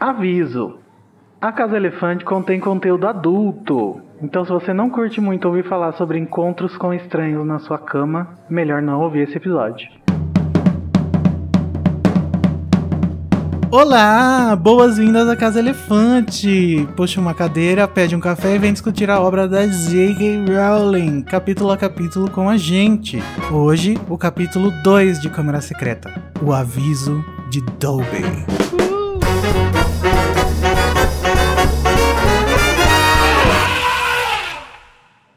Aviso: a Casa Elefante contém conteúdo adulto. Então, se você não curte muito ouvir falar sobre encontros com estranhos na sua cama, melhor não ouvir esse episódio. Olá, boas-vindas à Casa Elefante. Puxa uma cadeira, pede um café e vem discutir a obra da J.K. Rowling, capítulo a capítulo com a gente. Hoje, o capítulo 2 de Câmara Secreta, o aviso de Dobby.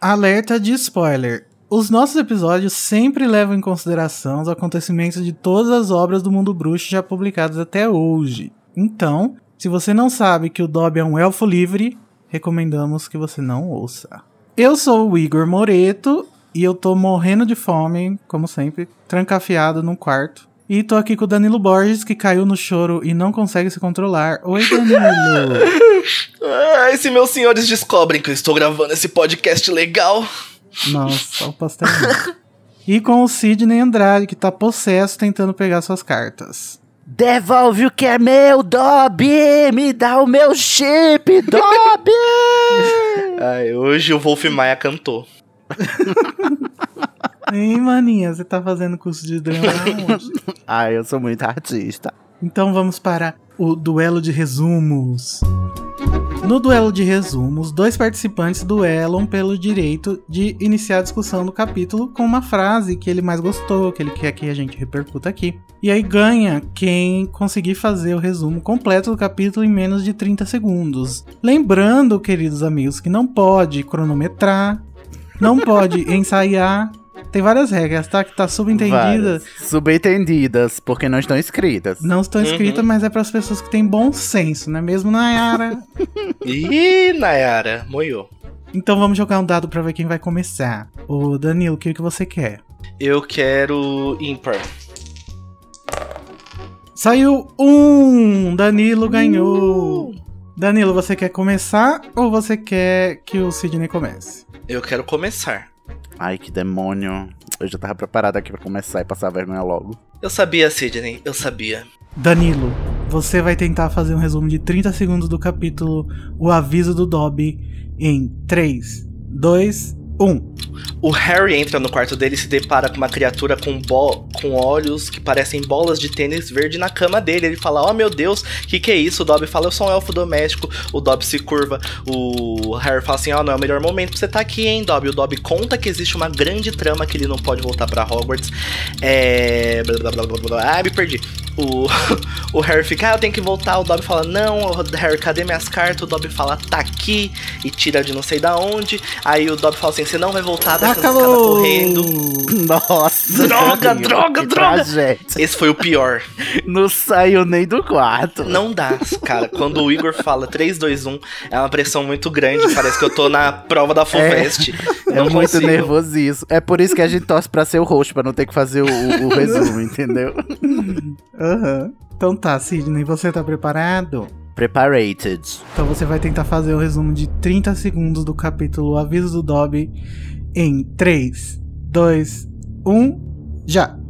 Alerta de spoiler. Os nossos episódios sempre levam em consideração os acontecimentos de todas as obras do mundo bruxo já publicadas até hoje. Então, se você não sabe que o Dobby é um elfo livre, recomendamos que você não ouça. Eu sou o Igor Moreto e eu tô morrendo de fome, como sempre, trancafiado num quarto. E tô aqui com o Danilo Borges, que caiu no choro e não consegue se controlar. Oi, Danilo! Ah, e se meus senhores descobrem que eu estou gravando esse podcast legal? Nossa, o pastel. e com o Sidney Andrade, que tá possesso tentando pegar suas cartas. Devolve o que é meu, Dobby! Me dá o meu chip, Dobby! Ai, hoje o Wolf Maia cantou. Ei, maninha, você tá fazendo curso de drama onde? Ai, Ah, eu sou muito artista. Então vamos para o duelo de resumos. No duelo de resumos, dois participantes duelam pelo direito de iniciar a discussão do capítulo com uma frase que ele mais gostou, que ele quer que a gente repercuta aqui. E aí ganha quem conseguir fazer o resumo completo do capítulo em menos de 30 segundos. Lembrando, queridos amigos, que não pode cronometrar, não pode ensaiar. Tem várias regras, tá? Que tá subentendida. Várias. Subentendidas, porque não estão escritas. Não estão escritas, mas é para as pessoas que têm bom senso, não é mesmo, Nayara? Ih, Nayara, moiou. então vamos jogar um dado para ver quem vai começar. Ô Danilo, o que, que você quer? Eu quero ímpar. Saiu um! Danilo ganhou! Danilo, você quer começar ou você quer que o Sidney comece? Eu quero começar. Ai, que demônio. Eu já tava preparado aqui pra começar e passar a vergonha logo. Eu sabia, Sidney, eu sabia. Danilo, você vai tentar fazer um resumo de 30 segundos do capítulo O Aviso do Dobby em 3, 2, 1. O Harry entra no quarto dele e se depara com uma criatura com, com olhos que parecem bolas de tênis verde na cama dele. Ele fala: Oh meu Deus, que que é isso? O Dobby fala: Eu sou um elfo doméstico. O Dobby se curva. O Harry fala assim: Oh, não é o melhor momento pra você estar aqui, hein, Dobby? O Dobby conta que existe uma grande trama que ele não pode voltar pra Hogwarts. É. Blá, blá, blá, blá, blá. Ah, me perdi. O, o Harry fica, ah, eu tenho que voltar. O Dobby fala, não, Harry, cadê minhas cartas? O Dobby fala, tá aqui. E tira de não sei da onde. Aí o Dobby fala assim, você não vai voltar, daqui a pouco Acabou! correndo. Nossa! Droga, droga, droga. tragédia. Esse foi o pior. Não saiu nem do quarto. Não dá, cara. Quando o Igor fala 3, 2, 1, é uma pressão muito grande. Parece que eu tô na prova da FUVEST. É não muito consigo. nervosismo. É por isso que a gente torce pra ser o host, pra não ter que fazer o, o- o resumo, entendeu? Aham. Então tá, Sidney, você tá preparado? Preparated. Então você vai tentar fazer o resumo de 30 segundos do capítulo Aviso do Dobby em 3, 2, 1, já!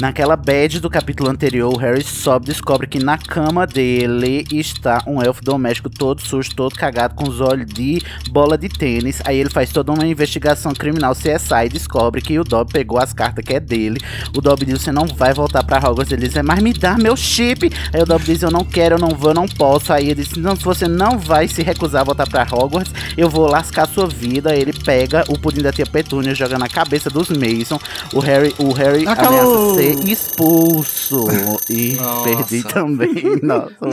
Naquela bad do capítulo anterior, o Harry sobe e descobre que na cama dele está um elfo doméstico todo sujo, todo cagado, com os olhos de bola de tênis. Aí ele faz toda uma investigação criminal CSI e descobre que o Dobby pegou as cartas que é dele. O Dobby diz: Você não vai voltar pra Hogwarts. Ele diz: "É, Mas me dá meu chip. Aí o Dobby diz: Eu não quero, eu não vou, eu não posso. Aí ele diz: Não, se você não vai se recusar a voltar pra Hogwarts, eu vou lascar sua vida. Aí ele pega o pudim da tia Petúnia, joga na cabeça dos Mason. O Harry, o Harry Acabou. ameaça ser expulso. E Nossa. perdi também. Nossa, O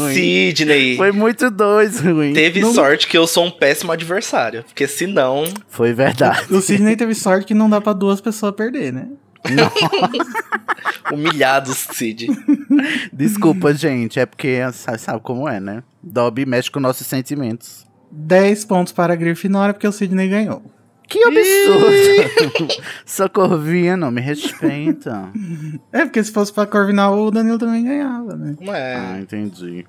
ruim. Sidney Foi muito dois ruim. teve Não- sorte que eu sou um péssimo adversário. Porque senão. Foi verdade. O Sidney teve sorte que não dá pra duas pessoas perder, né? Humilhados, Sid. Desculpa, gente. É porque sabe, sabe como é, né? Dobby mexe com nossos sentimentos. 10 pontos para a Grifinória porque o Sidney ganhou. Que absurdo! Socorvinha, não me respeita. É, porque se fosse pra Corvinal, o Danilo também ganhava, né? É. Ah, entendi.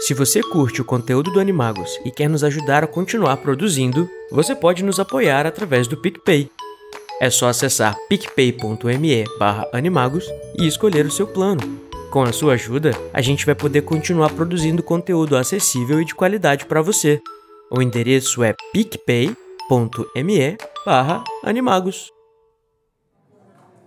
Se você curte o conteúdo do Animagos e quer nos ajudar a continuar produzindo, você pode nos apoiar através do PicPay. É só acessar picpay.me barra animagos e escolher o seu plano. Com a sua ajuda, a gente vai poder continuar produzindo conteúdo acessível e de qualidade para você. O endereço é picpay.me animagos.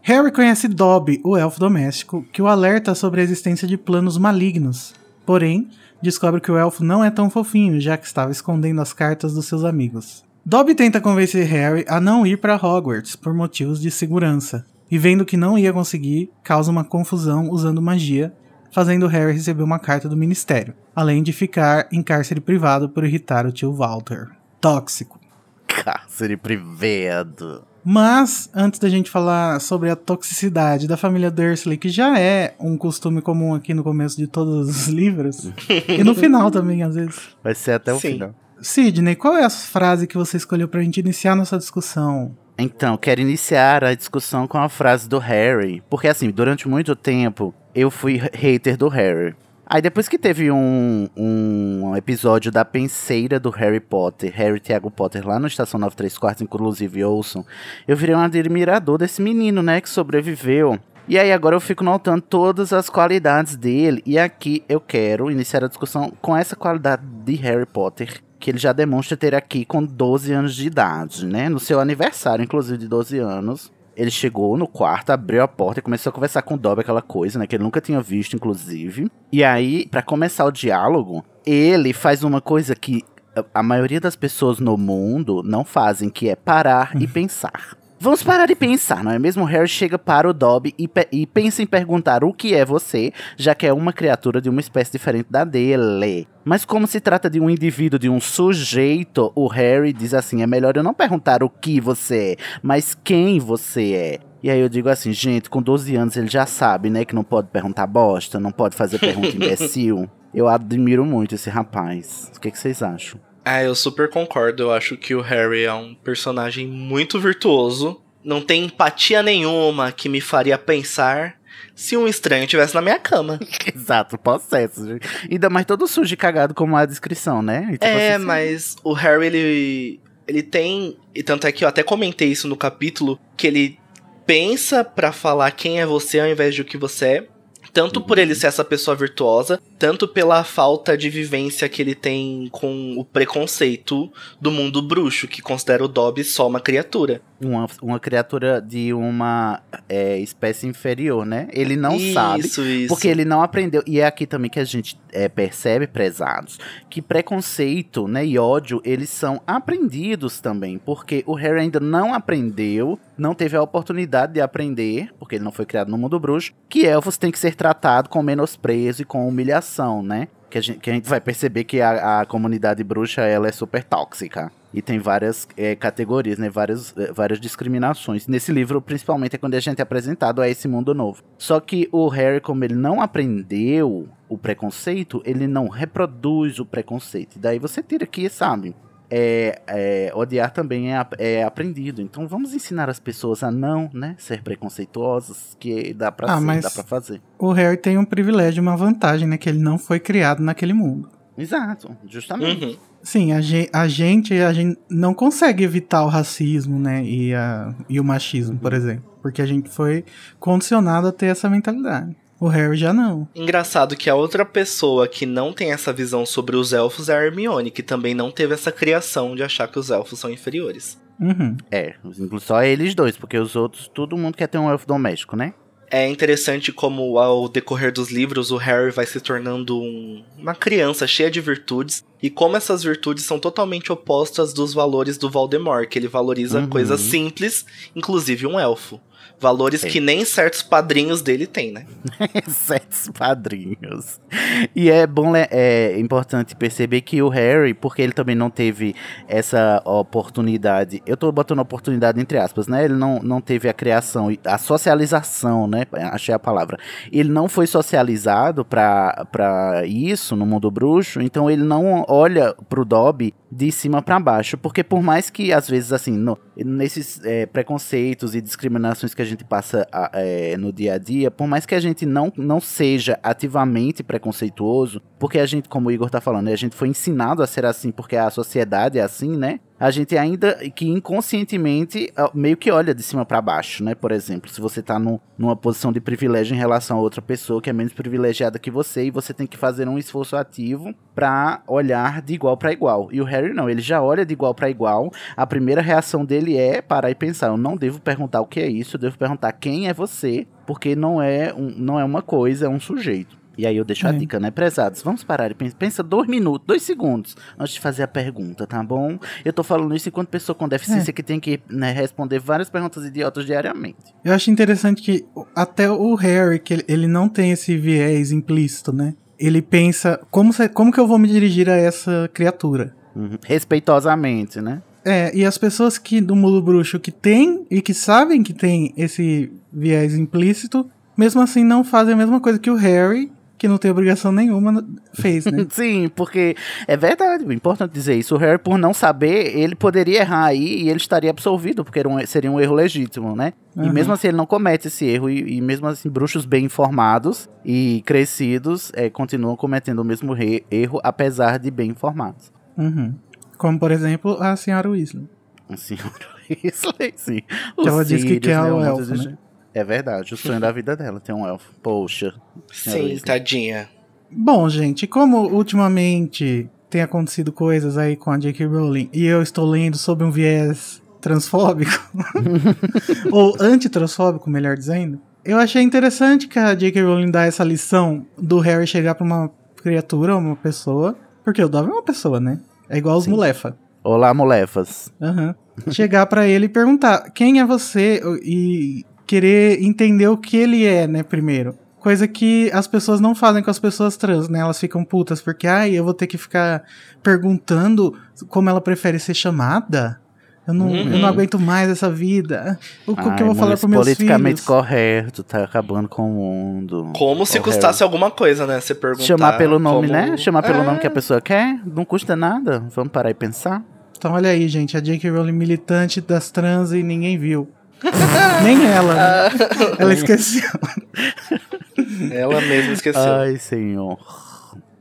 Harry conhece Dobby, o elfo doméstico, que o alerta sobre a existência de planos malignos. Porém, descobre que o elfo não é tão fofinho, já que estava escondendo as cartas dos seus amigos. Dobby tenta convencer Harry a não ir para Hogwarts por motivos de segurança, e vendo que não ia conseguir, causa uma confusão usando magia, fazendo Harry receber uma carta do ministério, além de ficar em cárcere privado por irritar o tio Walter. Tóxico. Cárcere privado. Mas, antes da gente falar sobre a toxicidade da família Dursley, que já é um costume comum aqui no começo de todos os livros, e no final também, às vezes. Vai ser até o Sim. final. Sidney, qual é a frase que você escolheu pra gente iniciar nossa discussão? Então, quero iniciar a discussão com a frase do Harry. Porque, assim, durante muito tempo eu fui hater do Harry. Aí, depois que teve um, um episódio da penseira do Harry Potter, Harry Thiago Potter, lá no Estação 93 Quartos, inclusive ouçam, eu virei um admirador desse menino, né, que sobreviveu. E aí, agora eu fico notando todas as qualidades dele. E aqui eu quero iniciar a discussão com essa qualidade de Harry Potter que ele já demonstra ter aqui com 12 anos de idade, né? No seu aniversário, inclusive, de 12 anos. Ele chegou no quarto, abriu a porta e começou a conversar com o Dobby, aquela coisa, né? Que ele nunca tinha visto, inclusive. E aí, pra começar o diálogo, ele faz uma coisa que a- a maioria das pessoas no mundo não fazem, que é parar e pensar. Vamos parar e pensar, não é mesmo? Harry chega para o Dobby e, pe- e pensa em perguntar o que é você, já que é uma criatura de uma espécie diferente da dele. Mas como se trata de um indivíduo, de um sujeito, o Harry diz assim: é melhor eu não perguntar o que você é, mas quem você é. E aí eu digo assim, gente, com 12 anos ele já sabe, né, que não pode perguntar bosta, não pode fazer pergunta imbecil. Eu admiro muito esse rapaz. O que, que vocês acham? Ah, eu super concordo. Eu acho que o Harry é um personagem muito virtuoso. Não tem empatia nenhuma que me faria pensar se um estranho estivesse na minha cama. Exato, gente. Ainda mais todo sujo e cagado como a descrição, né? Tipo, É, assim, mas o Harry, ele. Ele tem. E tanto é que eu até comentei isso no capítulo, que ele pensa pra falar quem é você ao invés de o que você é. Tanto por ele ser essa pessoa virtuosa, tanto pela falta de vivência que ele tem com o preconceito do mundo bruxo, que considera o Dobby só uma criatura. Uma, uma criatura de uma é, espécie inferior, né? Ele não sabe. Isso, isso. Porque ele não aprendeu. E é aqui também que a gente é, percebe, prezados, que preconceito né, e ódio, eles são aprendidos também. Porque o Harry ainda não aprendeu, não teve a oportunidade de aprender, porque ele não foi criado no mundo bruxo, que elfos têm que ser tratados com menosprezo e com humilhação, né? Que a gente, que a gente vai perceber que a, a comunidade bruxa ela é super tóxica. E tem várias é, categorias, né? Várias, é, várias discriminações. Nesse livro, principalmente, é quando a gente é apresentado a esse mundo novo. Só que o Harry, como ele não aprendeu o preconceito, ele não reproduz o preconceito. E daí você tira aqui, sabe? É, é, odiar também é, é aprendido. Então vamos ensinar as pessoas a não, né, ser preconceituosas, que dá pra Ah, ser, mas- dá pra fazer. O Harry tem um privilégio, uma vantagem, né? Que ele não foi criado naquele mundo. Exato, justamente. Uhum. Sim, a gente, a gente, a gente não consegue evitar o racismo, né? E, a, e o machismo, por exemplo. Porque a gente foi condicionado a ter essa mentalidade. O Harry já não. Engraçado que a outra pessoa que não tem essa visão sobre os elfos é a Hermione, que também não teve essa criação de achar que os elfos são inferiores. Uhum. É, inclusive só eles dois, porque os outros, todo mundo quer ter um elfo doméstico, né? É interessante como ao decorrer dos livros o Harry vai se tornando um- uma criança cheia de virtudes e como essas virtudes são totalmente opostas dos valores do Voldemort, que ele valoriza Uhum. coisas simples, inclusive um elfo. Valores É. que nem certos padrinhos dele têm, né? Sete padrinhos. E é bom, é importante perceber que o Harry, porque ele também não teve essa oportunidade, eu tô botando oportunidade entre aspas, né? Ele não, não teve a criação, a socialização, né? Achei a palavra. Ele não foi socializado pra isso no mundo bruxo, então ele não olha pro Dobby de cima pra baixo, porque por mais que às vezes assim, no- nesses é, preconceitos e discriminações que a gente passa a- é, no dia a dia, por mais que a gente não, não seja ativamente preconceituoso, porque a gente, como o Igor tá falando, né, a gente foi ensinado a ser assim porque a sociedade é assim, né? A gente ainda que inconscientemente ah, meio que olha de cima para baixo, né? Por exemplo, se você tá no, numa posição de privilégio em relação a outra pessoa que é menos privilegiada que você e você tem que fazer um esforço ativo para olhar de igual para igual. E o Harry não, ele já olha de igual para igual. A primeira reação dele é parar e pensar, eu não devo perguntar o que é isso, eu devo perguntar quem é você, porque não é um, não é uma coisa, é um sujeito. E aí eu deixo a É. dica, né, prezados? Vamos parar e pensa, dois minutos, dois segundos antes de fazer a pergunta, tá bom? Eu tô falando isso enquanto pessoa com deficiência que tem que né, responder várias perguntas idiotas diariamente. Eu acho interessante que até o Harry, que ele- ele não tem esse viés implícito, né? Ele pensa, como, se- como que eu vou me dirigir a essa criatura? Uhum. Respeitosamente, né? É, e as pessoas que do mundo bruxo que tem e que sabem que tem esse viés implícito, mesmo assim não fazem a mesma coisa que o Harry, que não tem obrigação nenhuma, fez, né? Sim, porque é verdade, é importante dizer isso. O Harry, por não saber, ele poderia errar aí e ele estaria absolvido, porque um- seria um erro legítimo, né? E Uhum. mesmo assim ele não comete esse erro, e, e mesmo assim bruxos bem informados e crescidos é, continuam cometendo o mesmo erro, apesar de bem informados. Uhum. Como, por exemplo, a senhora Weasley. O senhor Weasley, sim. Que ela disse que quer né, o elfo, né? É verdade, o sonho da vida dela tem um elfo. Poxa. Sim, Weasley. tadinha. Bom, gente, como ultimamente tem acontecido coisas aí com a J.K. Rowling e eu estou lendo sob um viés transfóbico, ou antitransfóbico, melhor dizendo, eu achei interessante que a J.K. Rowling dá essa lição do Harry chegar pra uma criatura, uma pessoa, porque o Dobby é uma pessoa, né? É igual os Sim. mulefa. Olá, molefas. Aham. Chegar pra ele e perguntar quem é você e querer entender o que ele é, né, primeiro. Coisa que as pessoas não fazem com as pessoas trans, né? Elas ficam putas porque, ai, eu vou ter que ficar perguntando como ela prefere ser chamada. Eu não, eu Uhum. não aguento mais essa vida. O que, Ai, que eu vou falar pros meus politicamente filhos? correto, tá acabando com o mundo. Como se Ô, custasse alguma coisa, né? Você perguntar. Chamar pelo nome, como- né? Chamar pelo É. nome que a pessoa quer, não custa nada. Vamos parar e pensar. Então olha aí, gente, a J.K. Rowling militante das trans e ninguém viu. Nem ela, né? Ela esqueceu. Ela mesma esqueceu. Ai, senhor.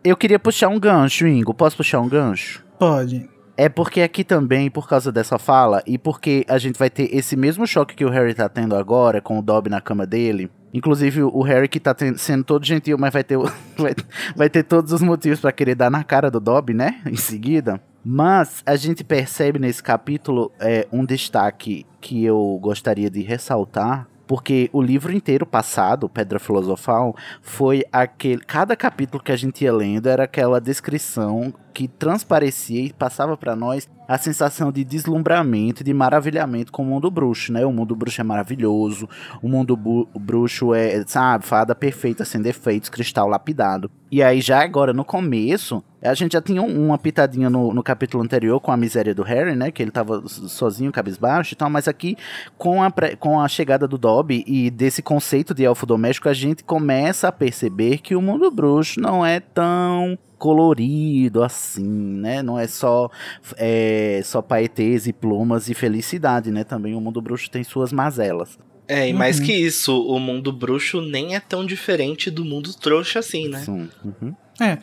Eu queria puxar um gancho, Ingo. Posso puxar um gancho? Pode. É porque aqui também, por causa dessa fala, e porque a gente vai ter esse mesmo choque que o Harry tá tendo agora, com o Dobby na cama dele. Inclusive, o Harry que tá ten- sendo todo gentil, mas vai ter, o- vai, vai ter todos os motivos pra querer dar na cara do Dobby, né? Em seguida. Mas a gente percebe nesse capítulo é, um destaque que eu gostaria de ressaltar. Porque o livro inteiro passado, Pedra Filosofal, foi aquele. Cada capítulo que a gente ia lendo era aquela descrição que transparecia e passava pra nós a sensação de deslumbramento de maravilhamento com o mundo bruxo, né? O mundo bruxo é maravilhoso, o mundo bruxo é, sabe, fada perfeita, sem defeitos, cristal lapidado. E aí, já agora, no começo, a gente já tinha um- uma pitadinha no, no capítulo anterior com a miséria do Harry, né? Que ele tava so- sozinho, cabisbaixo e tal, mas aqui, com a, com a chegada do Dobby e desse conceito de elfo doméstico, a gente começa a perceber que o mundo bruxo não é tão colorido assim, né? Não é só é, só paetês e plumas e felicidade, né? Também o mundo bruxo tem suas mazelas. É, e mais Uhum. que isso, o mundo bruxo nem é tão diferente do mundo trouxa assim, né? Sim, uhum. É,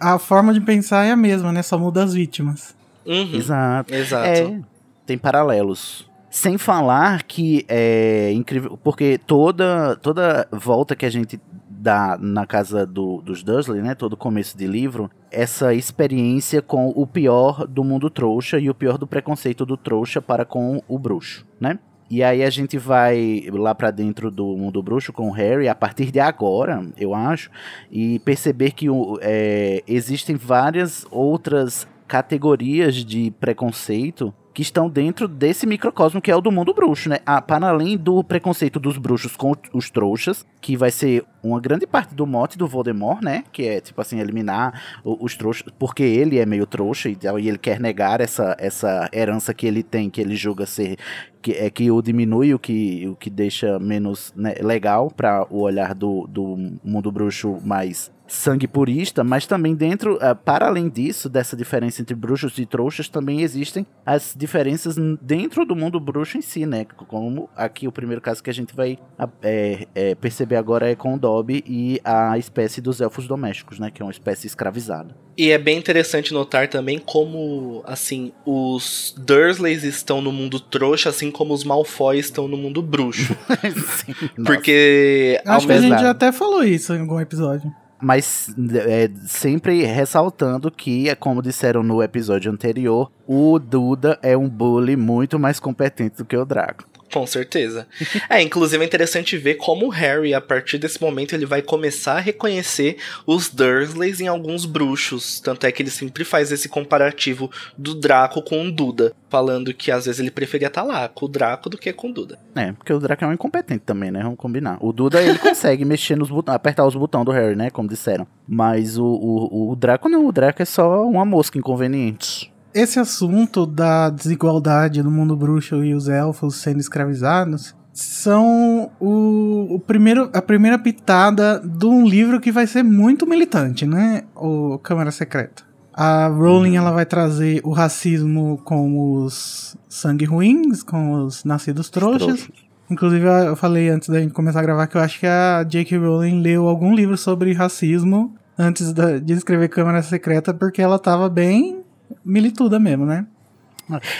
a forma de pensar é a mesma, né? Só muda as vítimas. Uhum. Exato. Exato. É, tem paralelos. Sem falar que é incrível, porque toda, toda volta que a gente dá na casa do- dos Dursley, né, todo começo de livro, essa experiência com o pior do mundo trouxa e o pior do preconceito do trouxa para com o bruxo, né? E aí a gente vai lá pra dentro do mundo bruxo com o Harry a partir de agora, eu acho, e perceber que é, existem várias outras categorias de preconceito que estão dentro desse microcosmo que é o do mundo bruxo, né? Ah, para além do preconceito dos bruxos com os trouxas, que vai ser uma grande parte do mote do Voldemort, né? Que é, tipo assim, eliminar os trouxas, porque ele é meio trouxa e, e ele quer negar essa, essa herança que ele tem, que ele julga ser que é que o diminui, o que, o que deixa menos né, legal para o olhar do, do mundo bruxo mais sangue purista, mas também dentro, ah, para além disso, dessa diferença entre bruxos e trouxas, também existem as diferenças dentro do mundo bruxo em si, né? Como aqui o primeiro caso que a gente vai é, é, perceber agora é com o Dobby e a espécie dos elfos domésticos, né? Que é uma espécie escravizada. E é bem interessante notar também como, assim, os Dursleys estão no mundo trouxa, assim como os Malfoy estão no mundo bruxo. Sim. Porque, ao Acho que a gente já até falou isso em algum episódio. Mas é, sempre ressaltando que, é como disseram no episódio anterior, o Duda é um bully muito mais competente do que o Draco. Com certeza. É, inclusive é interessante ver como o Harry, a partir desse momento, ele vai começar a reconhecer os Dursleys em alguns bruxos. Tanto é que ele sempre faz esse comparativo do Draco com o Duda. Falando que às vezes ele preferia estar lá com o Draco do que com o Duda. É, porque o Draco é um incompetente também, né? Vamos combinar. O Duda, ele consegue mexer nos botões, apertar os botões do Harry, né? Como disseram. Mas o, o, o Draco não, o Draco é só uma mosca inconveniente. Esse assunto da desigualdade no mundo bruxo e os elfos sendo escravizados são o, o primeiro, a primeira pitada de um livro que vai ser muito militante, né? O Câmara Secreta. A Rowling ela vai trazer o racismo com os sangue ruins, com os nascidos trouxas. Inclusive, eu falei antes da gente começar a gravar que eu acho que a J.K. Rowling leu algum livro sobre racismo antes de escrever Câmara Secreta, porque ela tava bem milituda mesmo, né?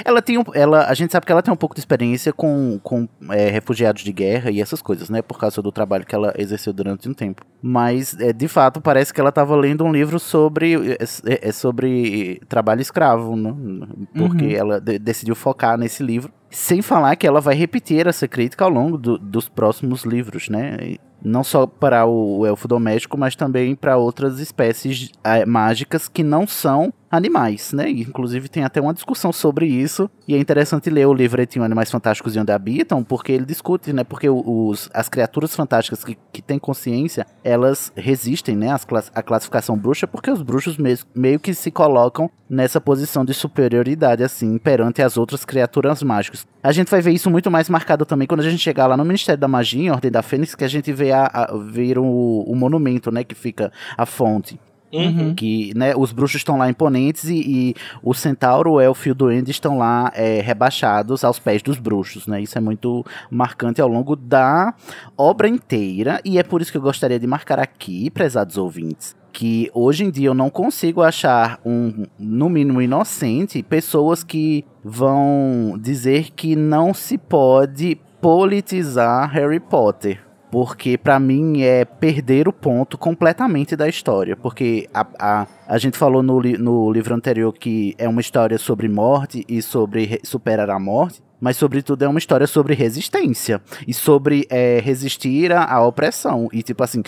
Ela tem um, ela, a gente sabe que ela tem um pouco de experiência com, com é, refugiados de guerra e essas coisas, né? Por causa do trabalho que ela exerceu durante um tempo. Mas, é, de fato, parece que ela estava lendo um livro sobre, é, é sobre trabalho escravo, né? Porque Uhum. ela de- decidiu focar nesse livro. Sem falar que ela vai repetir essa crítica ao longo do- dos próximos livros, né? E Não só para o, elfo doméstico, mas também para outras espécies eh, mágicas que não são animais, né? Inclusive tem até uma discussão sobre isso. E é interessante ler o livretinho Animais Fantásticos e Onde Habitam, porque ele discute, né? Porque os, as criaturas fantásticas que, que têm consciência, elas resistem, né? Class- à classificação bruxa, porque os bruxos mes- meio que se colocam nessa posição de superioridade, assim, perante as outras criaturas mágicas. A gente vai ver isso muito mais marcado também quando a gente chegar lá no Ministério da Magia, em Ordem da Fênix, que a gente vê, a, a- o, o monumento, né? Que fica a fonte. Uhum. Que, né, os bruxos estão lá imponentes e, e o centauro, o elfo e o duende estão lá é, rebaixados aos pés dos bruxos, né? Isso é muito marcante ao longo da obra inteira e é por isso que eu gostaria de marcar aqui, prezados ouvintes, que hoje em dia eu não consigo achar um, no mínimo inocente, pessoas que vão dizer que não se pode politizar Harry Potter. Porque pra mim é perder o ponto completamente da história. Porque a, a, a gente falou no, li- no livro anterior que é uma história sobre morte e sobre re- superar a morte. Mas, sobretudo, é uma história sobre resistência. E sobre é, resistir à, opressão. E, tipo assim,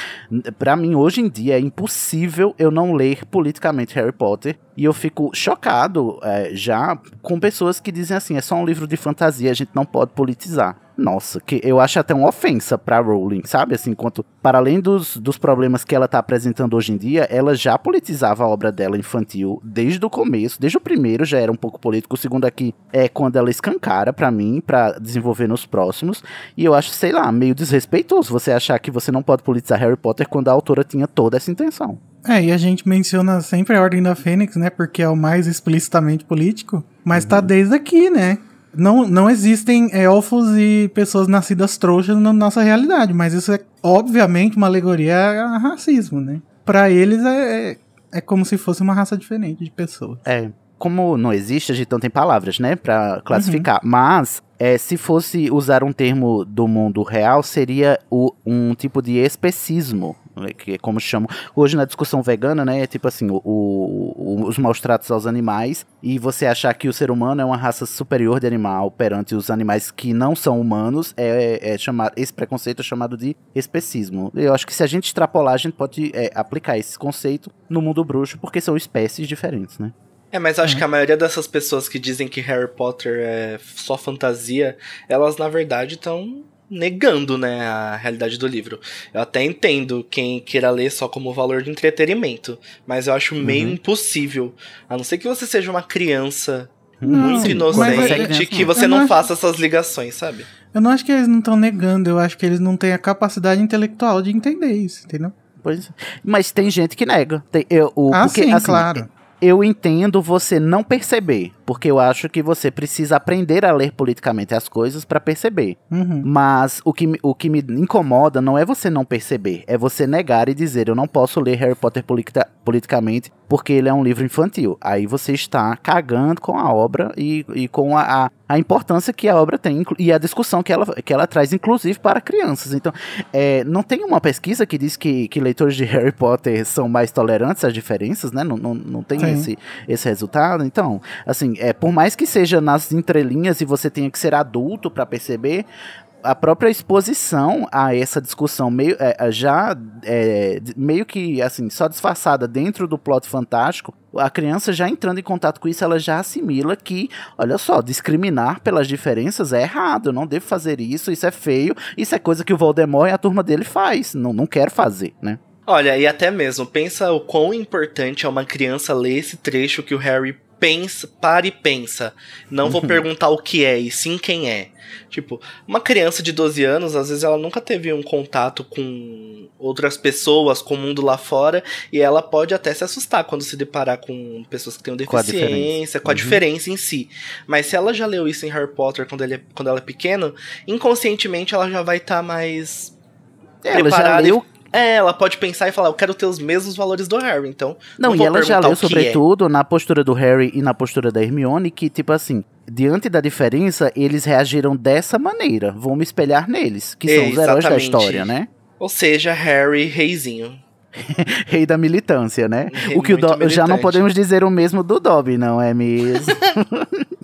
pra mim, hoje em dia, é impossível eu não ler politicamente Harry Potter. E eu fico chocado é, já com pessoas que dizem assim: é só um livro de fantasia, a gente não pode politizar. Nossa, que eu acho até uma ofensa pra Rowling, sabe? Assim, enquanto, para além dos, dos problemas que ela tá apresentando hoje em dia, ela já politizava a obra dela infantil desde o começo, desde o primeiro já era um pouco político, o segundo aqui é quando ela escancara pra mim, pra desenvolver nos próximos, e eu acho, sei lá, meio desrespeitoso você achar que você não pode politizar Harry Potter quando a autora tinha toda essa intenção. É, e a gente menciona sempre a Ordem da Fênix, né? Porque é o mais explicitamente político. Mas tá desde aqui, né? Não, não existem elfos e pessoas nascidas trouxas na nossa realidade, mas isso é obviamente uma alegoria a racismo, né? Pra eles é, é, é como se fosse uma raça diferente de pessoas. É, como não existe, a gente não tem palavras, né, pra classificar. Mas, é, se fosse usar um termo do mundo real, seria o, um tipo de especismo, que é como chamam. Hoje na discussão vegana, né, é tipo assim, o, o- os maus tratos aos animais e você achar que o ser humano é uma raça superior de animal perante os animais que não são humanos, é, é chamar, esse preconceito é chamado de especismo. Eu acho que se a gente extrapolar, a gente pode é, aplicar esse conceito no mundo bruxo, porque são espécies diferentes, né? É, mas acho que a maioria dessas pessoas que dizem que Harry Potter é só fantasia, elas na verdade estão negando, né, a realidade do livro. Eu até entendo quem queira ler só como valor de entretenimento, mas eu acho meio Uhum. impossível. A não ser que você seja uma criança Não, muito sim, inocente, é- que você não não acho- faça essas ligações, sabe? Eu não acho que eles não estão negando, eu acho que eles não têm a capacidade intelectual de entender isso, entendeu? Pois, mas tem gente que nega. Tem, eu, o, ah, porque, sim, assim, claro. Eu entendo você não perceber, porque eu acho que você precisa aprender a ler politicamente as coisas para perceber. Uhum. Mas o que, me- o que me incomoda não é você não perceber, é você negar e dizer eu não posso ler Harry Potter polita- politicamente porque ele é um livro infantil. Aí você está cagando com a obra e, e com a, a, a importância que a obra tem e a discussão que ela, que ela traz, inclusive para crianças. Então, é, não tem uma pesquisa que diz que, que leitores de Harry Potter são mais tolerantes às diferenças, né? Não, não, não tem Sim. esse, esse resultado. Então, assim, é, por mais que seja nas entrelinhas e você tenha que ser adulto para perceber, a própria exposição a essa discussão meio é, é, já é, meio que assim só disfarçada dentro do plot fantástico a criança já entrando em contato com isso ela já assimila que olha só discriminar pelas diferenças é errado eu não devo fazer isso isso é feio isso é coisa que o Voldemort e a turma dele faz não não quero fazer né? Olha, e até mesmo, pensa o quão importante é uma criança ler esse trecho que o Harry pensa, para e pensa. Não vou perguntar o que é, e sim quem é. Tipo, uma criança de 12 anos, às vezes ela nunca teve um contato com outras pessoas, com o mundo lá fora, e ela pode até se assustar quando se deparar com pessoas que têm Com a deficiência, diferença. com a Uhum. diferença em si. Mas se ela já leu isso em Harry Potter quando, ele é, quando ela é pequena, inconscientemente ela já vai estar mais ela já leu é, ela pode pensar e falar, eu quero ter os mesmos valores do Harry, então. Não, e vou ela já leu, é. sobretudo, na postura do Harry e na postura da Hermione, que, tipo assim, diante da diferença, eles reagiram dessa maneira. Vou me espelhar neles, que são os heróis da história, né? Ou seja, Harry reizinho. Rei da militância, né? Rei o que o Do- já não militante. podemos dizer o mesmo do Dobby, não é mesmo?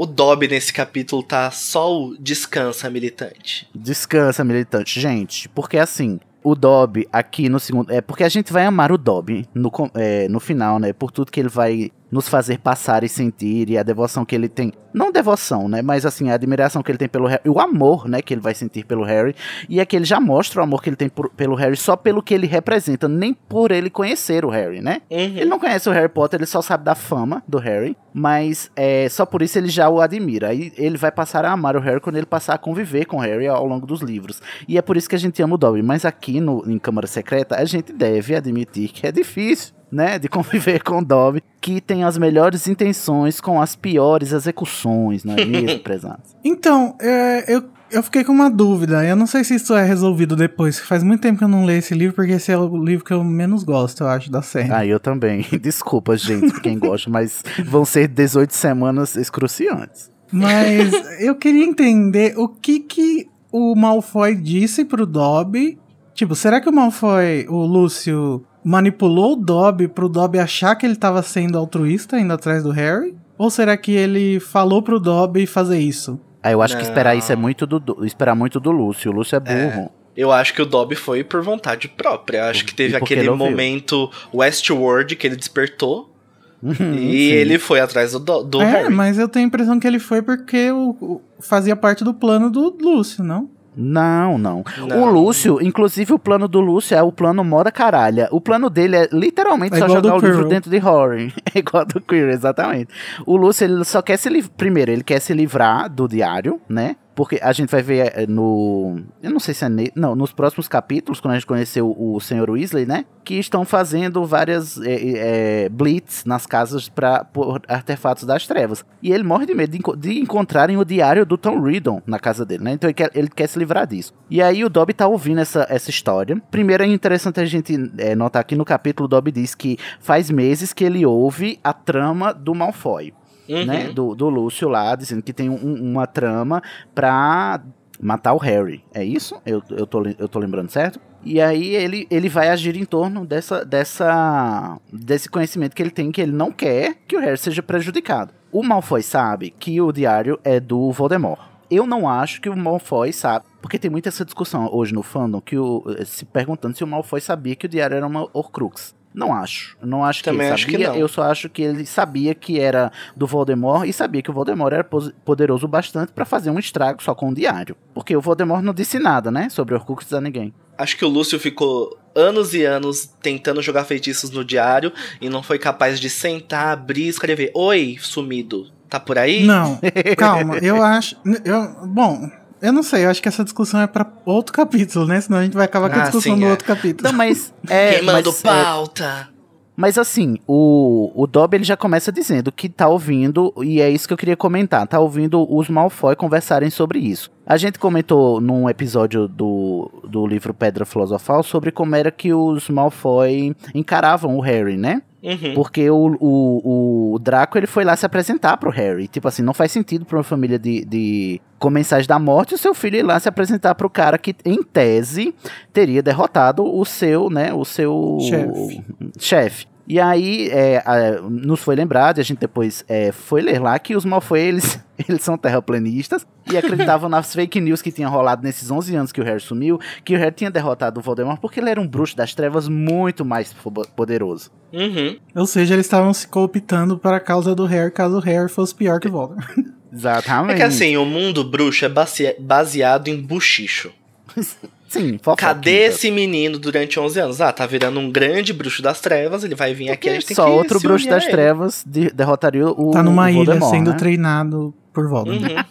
O Dobby nesse capítulo tá só o descansa militante. Descansa, militante. Gente, porque assim, o Dobby aqui no segundo. É porque a gente vai amar o Dobby no, é, no final, né? Por tudo que ele vai nos fazer passar e sentir, e a devoção que ele tem. Não devoção, né? Mas assim, a admiração que ele tem pelo Harry. E o amor, né? Que ele vai sentir pelo Harry. E é que ele já mostra o amor que ele tem por- pelo Harry só pelo que ele representa, nem por ele conhecer o Harry, né? Uhum. Ele não conhece o Harry Potter, ele só sabe da fama do Harry, mas é, só por isso ele já o admira. Aí ele vai passar a amar o Harry quando ele passar a conviver com o Harry ao longo dos livros. E é por isso que a gente ama o Dobby. Mas aqui no, em Câmara Secreta, a gente deve admitir que é difícil. Né, de conviver com o Dobby, que tem as melhores intenções com as piores execuções, não é mesmo, prezados? Então, é, eu, eu fiquei com uma dúvida. Eu não sei se isso é resolvido depois. Faz muito tempo que eu não leio esse livro, porque esse é o livro que eu menos gosto, eu acho, da série. Ah, eu também. Desculpa, gente, quem gosta, mas vão ser 18 semanas excruciantes. Mas eu queria entender o que que o Malfoy disse pro Dobby. Tipo, será que o Malfoy, o Lúcio, manipulou o Dobby pro Dobby achar que ele tava sendo altruísta indo atrás do Harry? Ou será que ele falou pro Dobby fazer isso? Ah, eu acho que Não. esperar isso é muito do, do- esperar muito do Lúcio. O Lúcio é burro. Eu acho que o Dobby foi por vontade própria. Eu acho que teve aquele momento Westworld que ele despertou. Uhum, e sim. ele foi atrás do, Do- do é, Harry. mas eu tenho a impressão que ele foi porque o, o- fazia parte do plano do Lúcio, não? Não, não, Não. O Lúcio, inclusive o plano do Lúcio é o plano moda caralha. O plano dele é literalmente É só jogar o livro Quirrell. dentro de Horror. É igual do Queer, exatamente. O Lúcio, ele só quer se livrar. Primeiro, ele quer se livrar do diário, né? Porque a gente vai ver eh, no. Eu não sei se é. Ne... Não, nos próximos capítulos, quando a gente conheceu o Sr. Weasley, né? Que estão fazendo várias eh, eh, blitz nas casas pra, por artefatos das trevas. E ele morre de medo de, de encontrarem o diário do Tom Riddle na casa dele, né? Então ele quer, ele quer se livrar disso. E aí o Dobby tá ouvindo essa, essa história. Primeiro é interessante a gente eh, notar que no capítulo o Dobby diz que faz meses que ele ouve a trama do Malfoy Uhum. né, do, do Lúcio lá, dizendo que tem um- uma trama pra matar o Harry. É isso? Eu, eu, tô, eu tô lembrando certo? E aí ele, ele vai agir em torno dessa, dessa, desse conhecimento que ele tem, que ele não quer que o Harry seja prejudicado. O Malfoy sabe que o diário é do Voldemort. Eu não acho que o Malfoy sabe, porque tem muita essa discussão hoje no fandom, que o, se perguntando se o Malfoy sabia que o diário era uma Horcrux. Não acho. Não acho que Também ele acho que sabia. não. Eu só acho que ele sabia que era do Voldemort e sabia que o Voldemort era poderoso bastante pra fazer um estrago só com o diário. Porque o Voldemort não disse nada, né, sobre Horcruxes a ninguém. Acho que o Lúcio ficou anos e anos tentando jogar feitiços no diário e não foi capaz de sentar, abrir e escrever: Oi, sumido, tá por aí? Não, calma, eu acho. Eu, bom, eu não sei, eu acho que essa discussão é pra outro capítulo, né? Senão a gente vai acabar com a Ah, discussão sim, do é. outro capítulo. Não, mas é, Queimando mas, é, pauta. Mas assim, o, o Dobby ele já começa dizendo que tá ouvindo, e é isso que eu queria comentar, tá ouvindo os Malfoy conversarem sobre isso. A gente comentou num episódio do, do livro Pedra Filosofal sobre como era que os Malfoy encaravam o Harry, né? Uhum. Porque o, o, o Draco ele foi lá se apresentar pro Harry. Tipo assim, não faz sentido pra uma família de, de comensais da morte o seu filho ir lá se apresentar pro cara que, em tese, teria derrotado o seu, né? O seu Chefe. chefe. E aí, é, a- nos foi lembrado, e a gente depois é, foi ler lá, que os Malfoy, eles, eles são terraplanistas e acreditavam nas fake news que tinha rolado nesses 11 anos que o Harry sumiu, que o Harry tinha derrotado o Voldemort porque ele era um bruxo das trevas muito mais poderoso. Uhum. Ou seja, eles estavam se cooptando para a causa do Harry, caso o Harry fosse pior que o Voldemort. Exatamente. É que assim, o mundo bruxo é base- baseado em buchicho. Sim, fofoquita. Cadê esse menino durante 11 anos? Ah, tá virando um grande bruxo das trevas, ele vai vir aqui, a gente tem Só que outro se bruxo das ele. trevas de- derrotaria o tá numa o ilha Voldemort, sendo né? treinado por Voldemort. Uhum.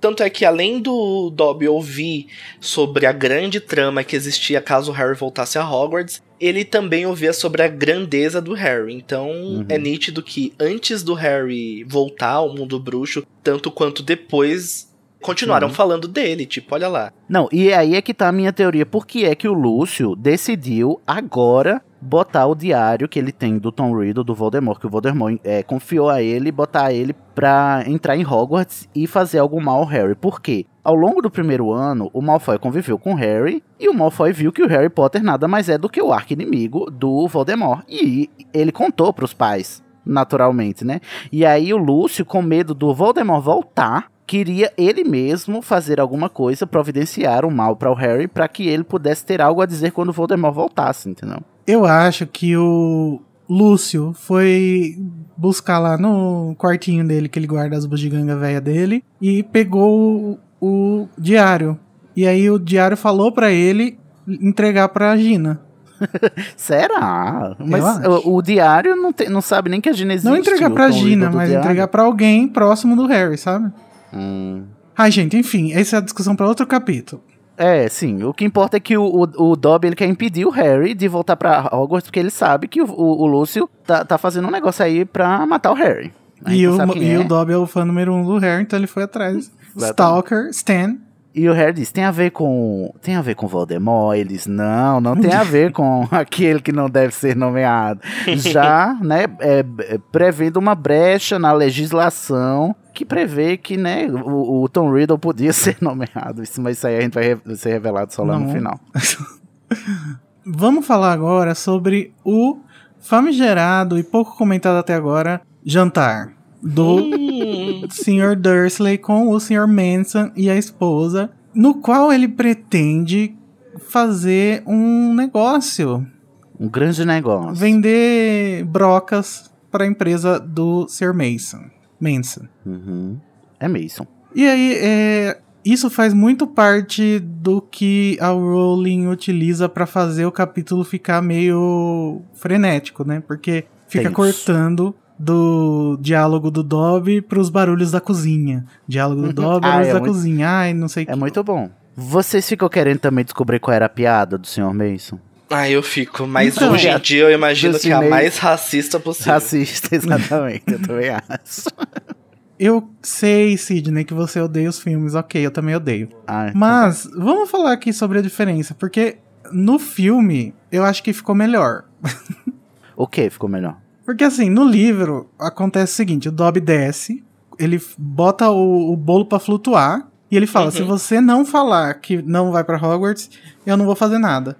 Tanto é que além do Dobby ouvir sobre a grande trama que existia caso o Harry voltasse a Hogwarts, ele também ouvia sobre a grandeza do Harry. Então Uhum. é nítido que antes do Harry voltar ao mundo bruxo, tanto quanto depois, continuaram Uhum. falando dele. Tipo, olha lá. Não, e aí é que tá a minha teoria. Por que é que o Lúcio decidiu agora botar o diário que ele tem do Tom Riddle, do Voldemort, que o Voldemort é, confiou a ele, botar ele pra entrar em Hogwarts e fazer algo mal ao Harry. Por quê? Ao longo do primeiro ano, o Malfoy conviveu com o Harry e o Malfoy viu que o Harry Potter nada mais é do que o arqui-inimigo do Voldemort. E ele contou pros pais, naturalmente, né? E aí o Lúcio, com medo do Voldemort voltar, queria ele mesmo fazer alguma coisa, providenciar um mal para o Harry, para que ele pudesse ter algo a dizer quando o Voldemort voltasse, entendeu? Eu acho que o Lúcio foi buscar lá no quartinho dele, que ele guarda as bugigangas velha dele, e pegou o, o diário. E aí o diário falou pra ele entregar pra Gina. Será? Mas o, o diário não, tem- não sabe nem que a Gina existe. Não entregar pra Gina, mas diário. entregar pra alguém próximo do Harry, sabe? Hum. Ai, gente, enfim, essa é a discussão pra outro capítulo. É, sim. O que importa é que o, o, o Dobby ele quer impedir o Harry de voltar pra Hogwarts, porque ele sabe que o, o, o Lúcio tá, tá fazendo um negócio aí pra matar o Harry. A gente E, o, e é. o Dobby é o fã número um do Harry, então ele foi atrás. Stalker, Stan. E o Harry diz, tem a ver com. Tem a ver com Voldemort? Eles, não, não tem a ver com aquele que não deve ser nomeado. Já, né, é, é, prevendo uma brecha na legislação que prevê que, né, o, o Tom Riddle podia ser nomeado. Mas isso aí a gente vai re- ser revelado só lá Não. no final. Vamos falar agora sobre o famigerado e pouco comentado até agora jantar do Sr. Dursley com o Sr. Manson e a esposa, no qual ele pretende fazer um negócio, Um grande negócio. vender brocas para a empresa do Sr. Mason. Manson. Uhum. É Mason. E aí, é, isso faz muito parte do que a Rowling utiliza pra fazer o capítulo ficar meio frenético, né? Porque fica cortando do diálogo do Dobby pros barulhos da cozinha. Diálogo do Dobby, Ah, barulhos é da muito- cozinha. Ai, não sei o É que. muito bom. Vocês ficam querendo também descobrir qual era a piada do Sr. Mason? Ah, eu fico. Mas Então, hoje em dia eu imagino que é a mais racista possível. Racista, exatamente, eu também acho. Eu sei, Sidney, que você odeia os filmes. Ok, eu também odeio. Ah, Mas, vamos falar aqui sobre a diferença. Porque no filme, eu acho que ficou melhor. O que ficou melhor? Porque assim, no livro acontece o seguinte: o Dobby desce, ele bota o, o bolo pra flutuar e ele fala: Uhum. se você não falar que não vai pra Hogwarts, eu não vou fazer nada.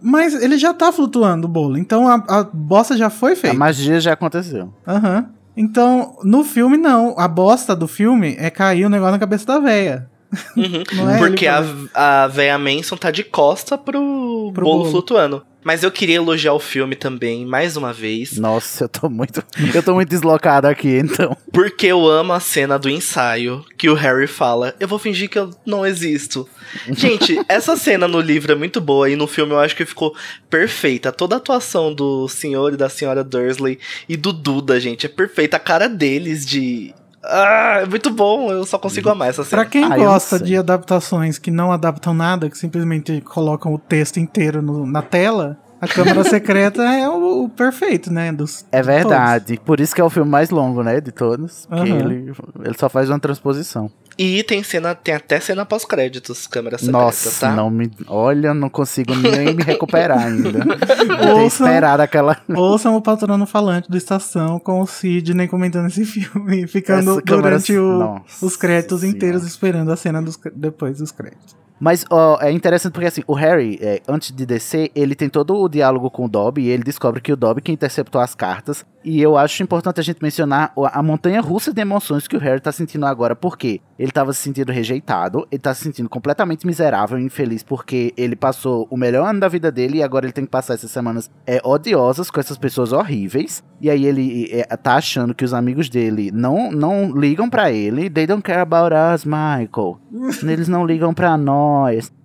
Mas ele já tá flutuando o bolo, então a, a bosta já foi A feita. magia já aconteceu. Aham. Então, no filme, não. A bosta do filme é cair o negócio na cabeça da véia. Uhum. Não é Porque a, a véia Manson tá de costa pro, Pro bolo, bolo. flutuando. Mas eu queria elogiar o filme também, mais uma vez. Nossa, eu tô muito. Eu tô muito deslocado aqui, então. Porque eu amo a cena do ensaio que o Harry fala: Eu vou fingir que eu não existo. Gente, essa cena no livro é muito boa e no filme eu acho que ficou perfeita. Toda a atuação do senhor e da senhora Dursley e do Duda, gente, é perfeita. A cara deles de. Ah, é muito bom, eu só consigo amar essa cena. Pra quem Ah, gosta de adaptações que não adaptam nada, que simplesmente colocam o texto inteiro no- na tela, A Câmara Secreta é o, o perfeito, né? Dos, É de verdade. Por isso que é o filme mais longo, né, de todos. Porque ele, ele só faz uma transposição. E tem cena, tem até cena pós-créditos, câmera secreta, Nossa, tá? não me. Olha, não consigo nem me recuperar ainda. Ouçam- esperado aquela. Ouçam o patrono falante do Estação com o Sidney comentando esse filme, ficando Essa câmera- durante o- Nossa os créditos Senhora. inteiros esperando a cena dos, depois dos créditos. Mas ó, é interessante porque assim, o Harry, é, antes de descer, ele tem todo o diálogo com o Dobby e ele descobre que o Dobby que interceptou as cartas. E eu acho importante a gente mencionar a montanha russa de emoções que o Harry tá sentindo agora. Porque ele tava se sentindo rejeitado, ele tá se sentindo completamente miserável e infeliz porque ele passou o melhor ano da vida dele e agora ele tem que passar essas semanas é, odiosas com essas pessoas horríveis. E aí ele é, tá achando que os amigos dele não, não ligam pra ele. They don't care about us, Michael. Eles não ligam pra nós.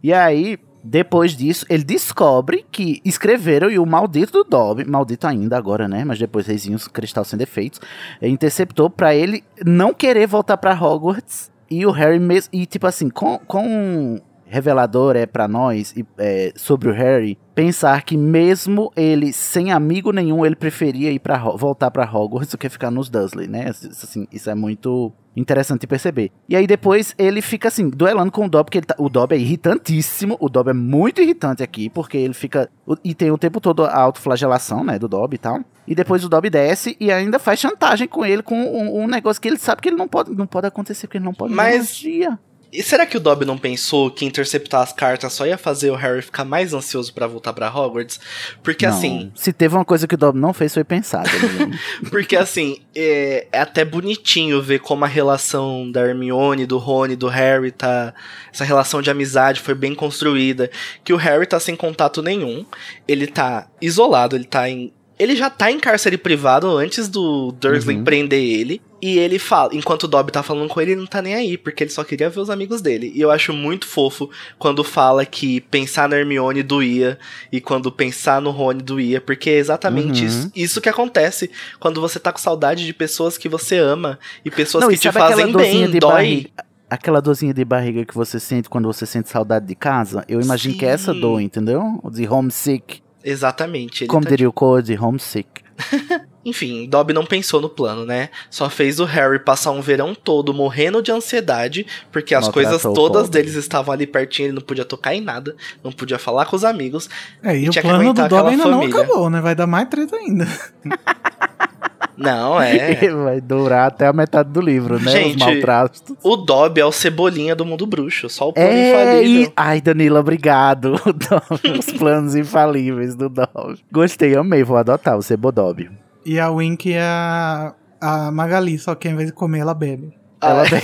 E aí, depois disso, ele descobre que escreveram e o maldito do Dobby, maldito ainda agora, né? Mas depois Reizinhos Cristal sem defeitos, eh, interceptou pra ele não querer voltar pra Hogwarts. E o Harry mesmo. E tipo assim, com. com revelador é pra nós é, sobre o Harry pensar que mesmo ele sem amigo nenhum ele preferia ir para voltar pra Hogwarts do que ficar nos Dursley, né? Assim, isso é muito interessante perceber. E aí depois ele fica assim, duelando com o Dobby, porque ele tá- o Dobby é irritantíssimo, o Dobby é muito irritante aqui, porque ele fica... E tem o tempo todo a autoflagelação, né, do Dobby e tal. E depois o Dobby desce e ainda faz chantagem com ele, com um, um negócio que ele sabe que ele não pode, não pode acontecer, porque ele não pode Mas- magia. E será que o Dobby não pensou que interceptar as cartas só ia fazer o Harry ficar mais ansioso pra voltar pra Hogwarts? Porque Não. assim, Se teve uma coisa que o Dobby não fez, foi pensar. Danilo. porque assim, é, é até bonitinho ver como a relação da Hermione, do Rony, do Harry tá, essa relação de amizade foi bem construída, que o Harry tá sem contato nenhum, ele tá isolado, ele tá em ele já tá em cárcere privado antes do Dursley Uhum. prender ele. E ele fala, enquanto o Dobby tá falando com ele, ele não tá nem aí, porque ele só queria ver os amigos dele. E eu acho muito fofo quando fala que pensar na Hermione doía e quando pensar no Rony doía, porque é exatamente Uhum. isso, isso que acontece quando você tá com saudade de pessoas que você ama e pessoas Não, que e te fazem bem, de dói. barriga? Aquela dorzinha de barriga que você sente quando você sente saudade de casa? Eu imagino que é essa Sim. dor, entendeu? De homesick. Exatamente. Ele Como tá diria o Code, homesick. Enfim, Dobby não pensou no plano, né? Só fez o Harry passar um verão todo morrendo de ansiedade, porque as Maltratou coisas todas deles estavam ali pertinho, ele não podia tocar em nada, não podia falar com os amigos. É, e E o tinha que plano do Dobby ainda família. não acabou, né? Vai dar mais treta ainda. Não, é. Vai durar até a metade do livro, né? Gente, Os maltratos. o Dobby é o cebolinha do mundo bruxo, só o plano É, infalível. e... ai, Danila, obrigado. O Dobby, Os planos infalíveis do Dobby. Gostei, amei, vou adotar o Cebodob. E a Wink é a, a Magali, só que ao invés de comer, ela bebe. Ela Ah, tem...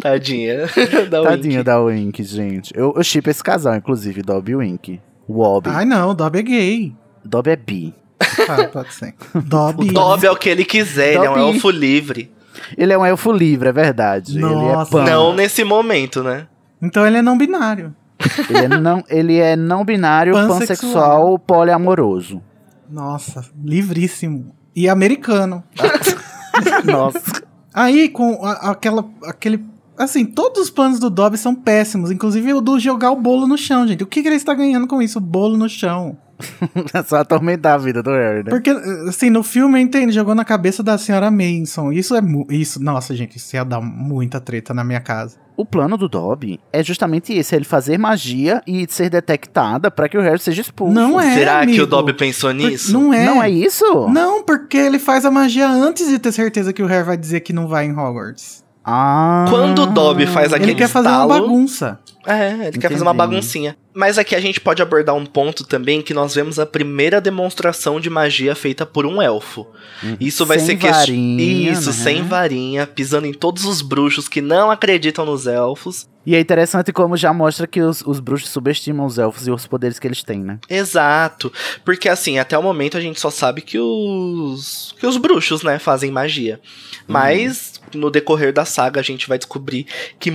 Tadinha. da Tadinha Wink. da Wink, gente. Eu, eu shippo esse casal, inclusive, Dobby e Wink. Wobby. Ai não, o Dobby é gay. Dobby é bi. Ah, pode ser. Dobby. O Dobby é o que ele quiser, ele é um Dobby. elfo livre. Ele é um elfo livre, é verdade. Nossa. Ele é. Não nesse momento, né? Então ele é não binário. Ele é não, ele é não binário, Pansexual. pansexual, poliamoroso. Nossa, livríssimo. E americano. Nossa. Aí, com a- aquela, aquele. Assim, todos os planos do Dobby são péssimos. Inclusive o do jogar o bolo no chão, gente. O que, que ele está ganhando com isso? O bolo no chão. É só atormentar a vida do Harry, né? Porque, assim, no filme, eu entendo, jogou na cabeça da senhora Manson. Isso é. Isso, nossa, gente, isso ia dar muita treta na minha casa. O plano do Dobby é justamente esse, é ele fazer magia e ser detectada pra que o Harry seja expulso. Não é. Será que amigo. o Dobby pensou nisso? Não é. Não é isso? Não, porque ele faz a magia antes de ter certeza que o Harry vai dizer que não vai em Hogwarts. Ah. Quando o Dobby faz aquele Ele quer fazer uma estalo- bagunça. É, ele quer fazer uma Entendi. baguncinha. Mas aqui a gente pode abordar um ponto também que nós vemos a primeira demonstração de magia feita por um elfo. Isso vai Sem ser que varinha, Isso, né? sem varinha, pisando em todos os bruxos que não acreditam nos elfos. E é interessante como já mostra que os, os bruxos subestimam os elfos e os poderes que eles têm, né? Exato. Porque assim, até o momento a gente só sabe que os que os bruxos, né, fazem magia. Mas no decorrer da saga a gente vai descobrir que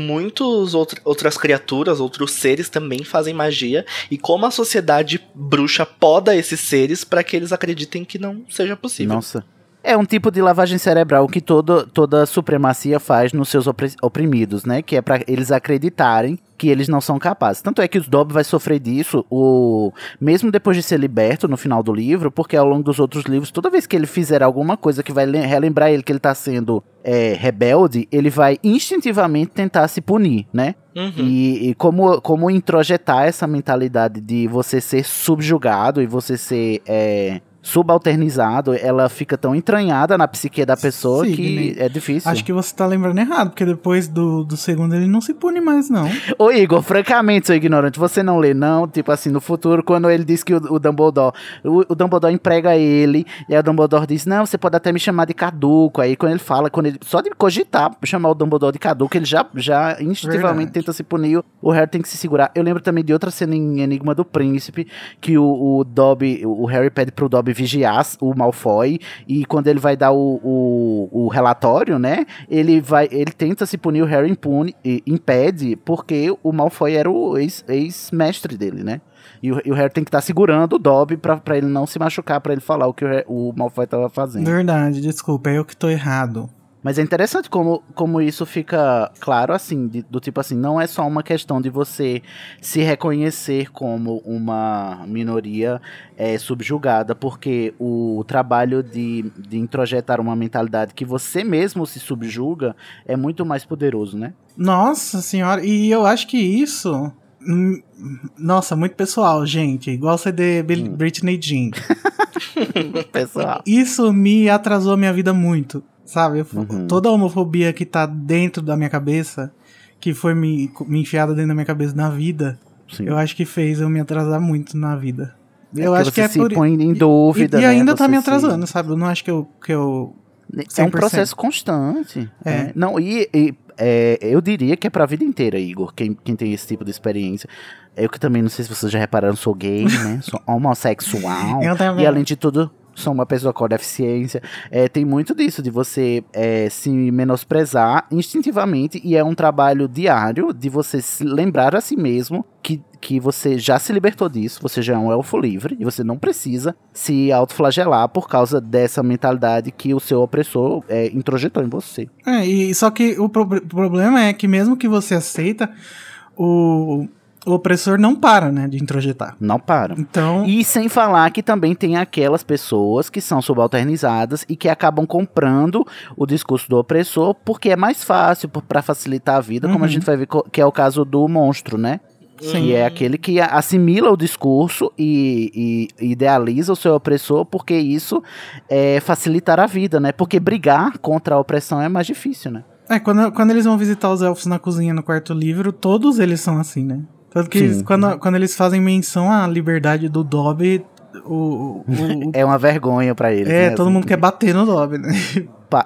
outro, outras criaturas, outros seres também fazem magia e como a sociedade bruxa poda esses seres para que eles acreditem que não seja possível. Nossa. É um tipo de lavagem cerebral que todo, toda supremacia faz nos seus opri- oprimidos, né? Que é pra eles acreditarem que eles não são capazes. Tanto é que o Dobby vai sofrer disso, o mesmo depois de ser liberto no final do livro, porque ao longo dos outros livros, toda vez que ele fizer alguma coisa que vai le- relembrar ele que ele tá sendo é, rebelde, ele vai instintivamente tentar se punir, né? Uhum. E, e como, como introjetar essa mentalidade de você ser subjugado e você ser é, subalternizado, ela fica tão entranhada na psique da pessoa que Sidney, é difícil. Acho que você tá lembrando errado, porque depois do, do segundo ele não se pune mais, não. Ô Igor, francamente, seu ignorante, você não lê não? Tipo assim, no futuro, quando ele diz que o, o Dumbledore, o, o Dumbledore emprega ele, e aí o Dumbledore diz, não, você pode até me chamar de caduco, aí quando ele fala, quando ele, só de cogitar, chamar o Dumbledore de caduco, ele já, já instintivamente Verdade. tenta se punir, o Harry tem que se segurar. Eu lembro também de outra cena em Enigma do Príncipe, que o, o Dobby, o Harry pede pro Dobby vigiar o Malfoy, e quando ele vai dar o, o, o relatório, né, ele vai, ele tenta se punir, o Harry impune, impede, porque o Malfoy era o ex- ex-mestre dele, né. E o, e o Harry tem que estar segurando o Dobby pra, pra ele não se machucar, pra ele falar o que o, o Malfoy tava fazendo. Verdade, desculpa, é eu que tô errado. Mas é interessante como, como isso fica claro assim, de- do tipo assim, não é só uma questão de você se reconhecer como uma minoria é, subjugada, porque o trabalho de, de introjetar uma mentalidade que você mesmo se subjuga é muito mais poderoso, né? Nossa senhora, e eu acho que isso. hum, Nossa, muito pessoal, gente. Igual CD Hum. Britney Jean. Pessoal. Isso me atrasou a minha vida muito, sabe? Eu- Uhum. Toda a homofobia que tá dentro da minha cabeça, que foi me, me enfiada dentro da minha cabeça na vida, Sim. eu acho que fez eu me atrasar muito na vida. Eu porque acho que é se por põe em e- dúvida, E, né? ainda tá Você me se- atrasando, sabe? Eu não acho que eu, que eu É um 100%. processo constante. É. né? Não, e, e, é, eu diria que é pra vida inteira, Igor, quem, quem tem esse tipo de experiência. Eu que também, não sei se vocês já repararam, sou gay, né? Sou homossexual. Eu também. E além de tudo, sou uma pessoa com deficiência. É, tem muito disso, de você é, se menosprezar instintivamente. E é um trabalho diário de você se lembrar a si mesmo que, que você já se libertou disso. Você já é um elfo livre. E você não precisa se autoflagelar por causa dessa mentalidade que o seu opressor é, introjetou em você. É, e só que o pro- problema é que mesmo que você aceita, o, o opressor não para, né, de introjetar. Não para. Então, E sem falar que também tem aquelas pessoas que são subalternizadas e que acabam comprando o discurso do opressor porque é mais fácil para facilitar a vida, como a Uhum. gente vai ver que é o caso do monstro, né? Sim. Que é aquele que assimila o discurso e, e idealiza o seu opressor porque isso é facilitar a vida, né? Porque brigar contra a opressão é mais difícil, né? é, quando, quando eles vão visitar os elfos na cozinha no quarto livro, todos eles são assim, né? Tanto que Sim. quando, quando eles fazem menção à liberdade do Dobby, o, o, o- É uma vergonha para eles. é, né? todo Assim, mundo quer bater no Dobby, né?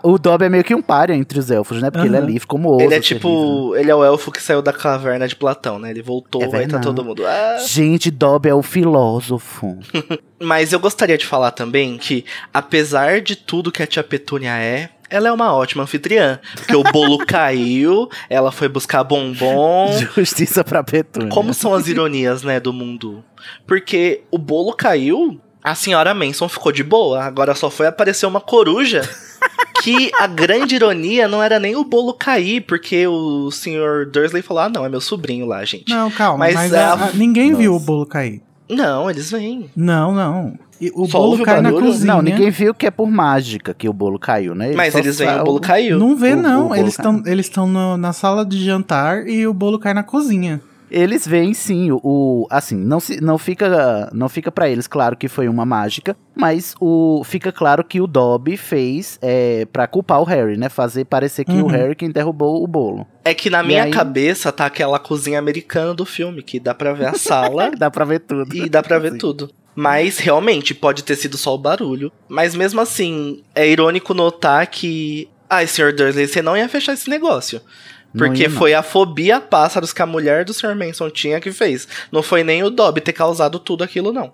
O Dobby é meio que um páreo entre os elfos, né? Porque ele é livre como outro. Ele é tipo. Ele é o elfo que saiu da caverna de Platão, né? Ele voltou, É aí tá todo mundo. "Ah". Gente, Dobby é o filósofo. Mas eu gostaria de falar também que, apesar de tudo que a tia Petúnia é, ela é uma ótima anfitriã. Porque o bolo caiu, ela foi buscar bombom. Justiça pra Petúnia. Como são as ironias, né, do mundo? Porque o bolo caiu, a senhora Manson ficou de boa. Agora só foi aparecer uma coruja. Que a grande ironia não era nem o bolo cair, porque o senhor Dursley falou: ah, não, é meu sobrinho lá, gente. Não, calma, Mas mas, a- a- ninguém Nossa. viu o bolo cair. Não, eles vêm. Não, não. E o Só bolo ouve o cai na cozinha. Não, ninguém viu que é por mágica que o bolo caiu, né? Ele Mas eles vêm, sa- o bolo caiu. Não vê, O- o não. eles caiu. estão eles estão no- na sala de jantar e o bolo cai na cozinha. Eles veem sim, o, o- assim, não se não fica não fica para eles claro que foi uma mágica, mas o fica claro que o Dobby fez é, para culpar o Harry, né? Fazer parecer que o Uhum. Harry quem derrubou o bolo. É que na E minha aí- cabeça tá aquela cozinha americana do filme, que dá pra ver a sala Dá pra ver tudo. e dá pra ver Sim. tudo. Mas realmente pode ter sido só o barulho. Mas mesmo assim, é irônico notar que. Ai, Sr. Dursley, você não ia fechar esse negócio. Porque foi a fobia a pássaros que a mulher do Sr. Manson tinha que fez. Não foi nem o Dobby ter causado tudo aquilo, não.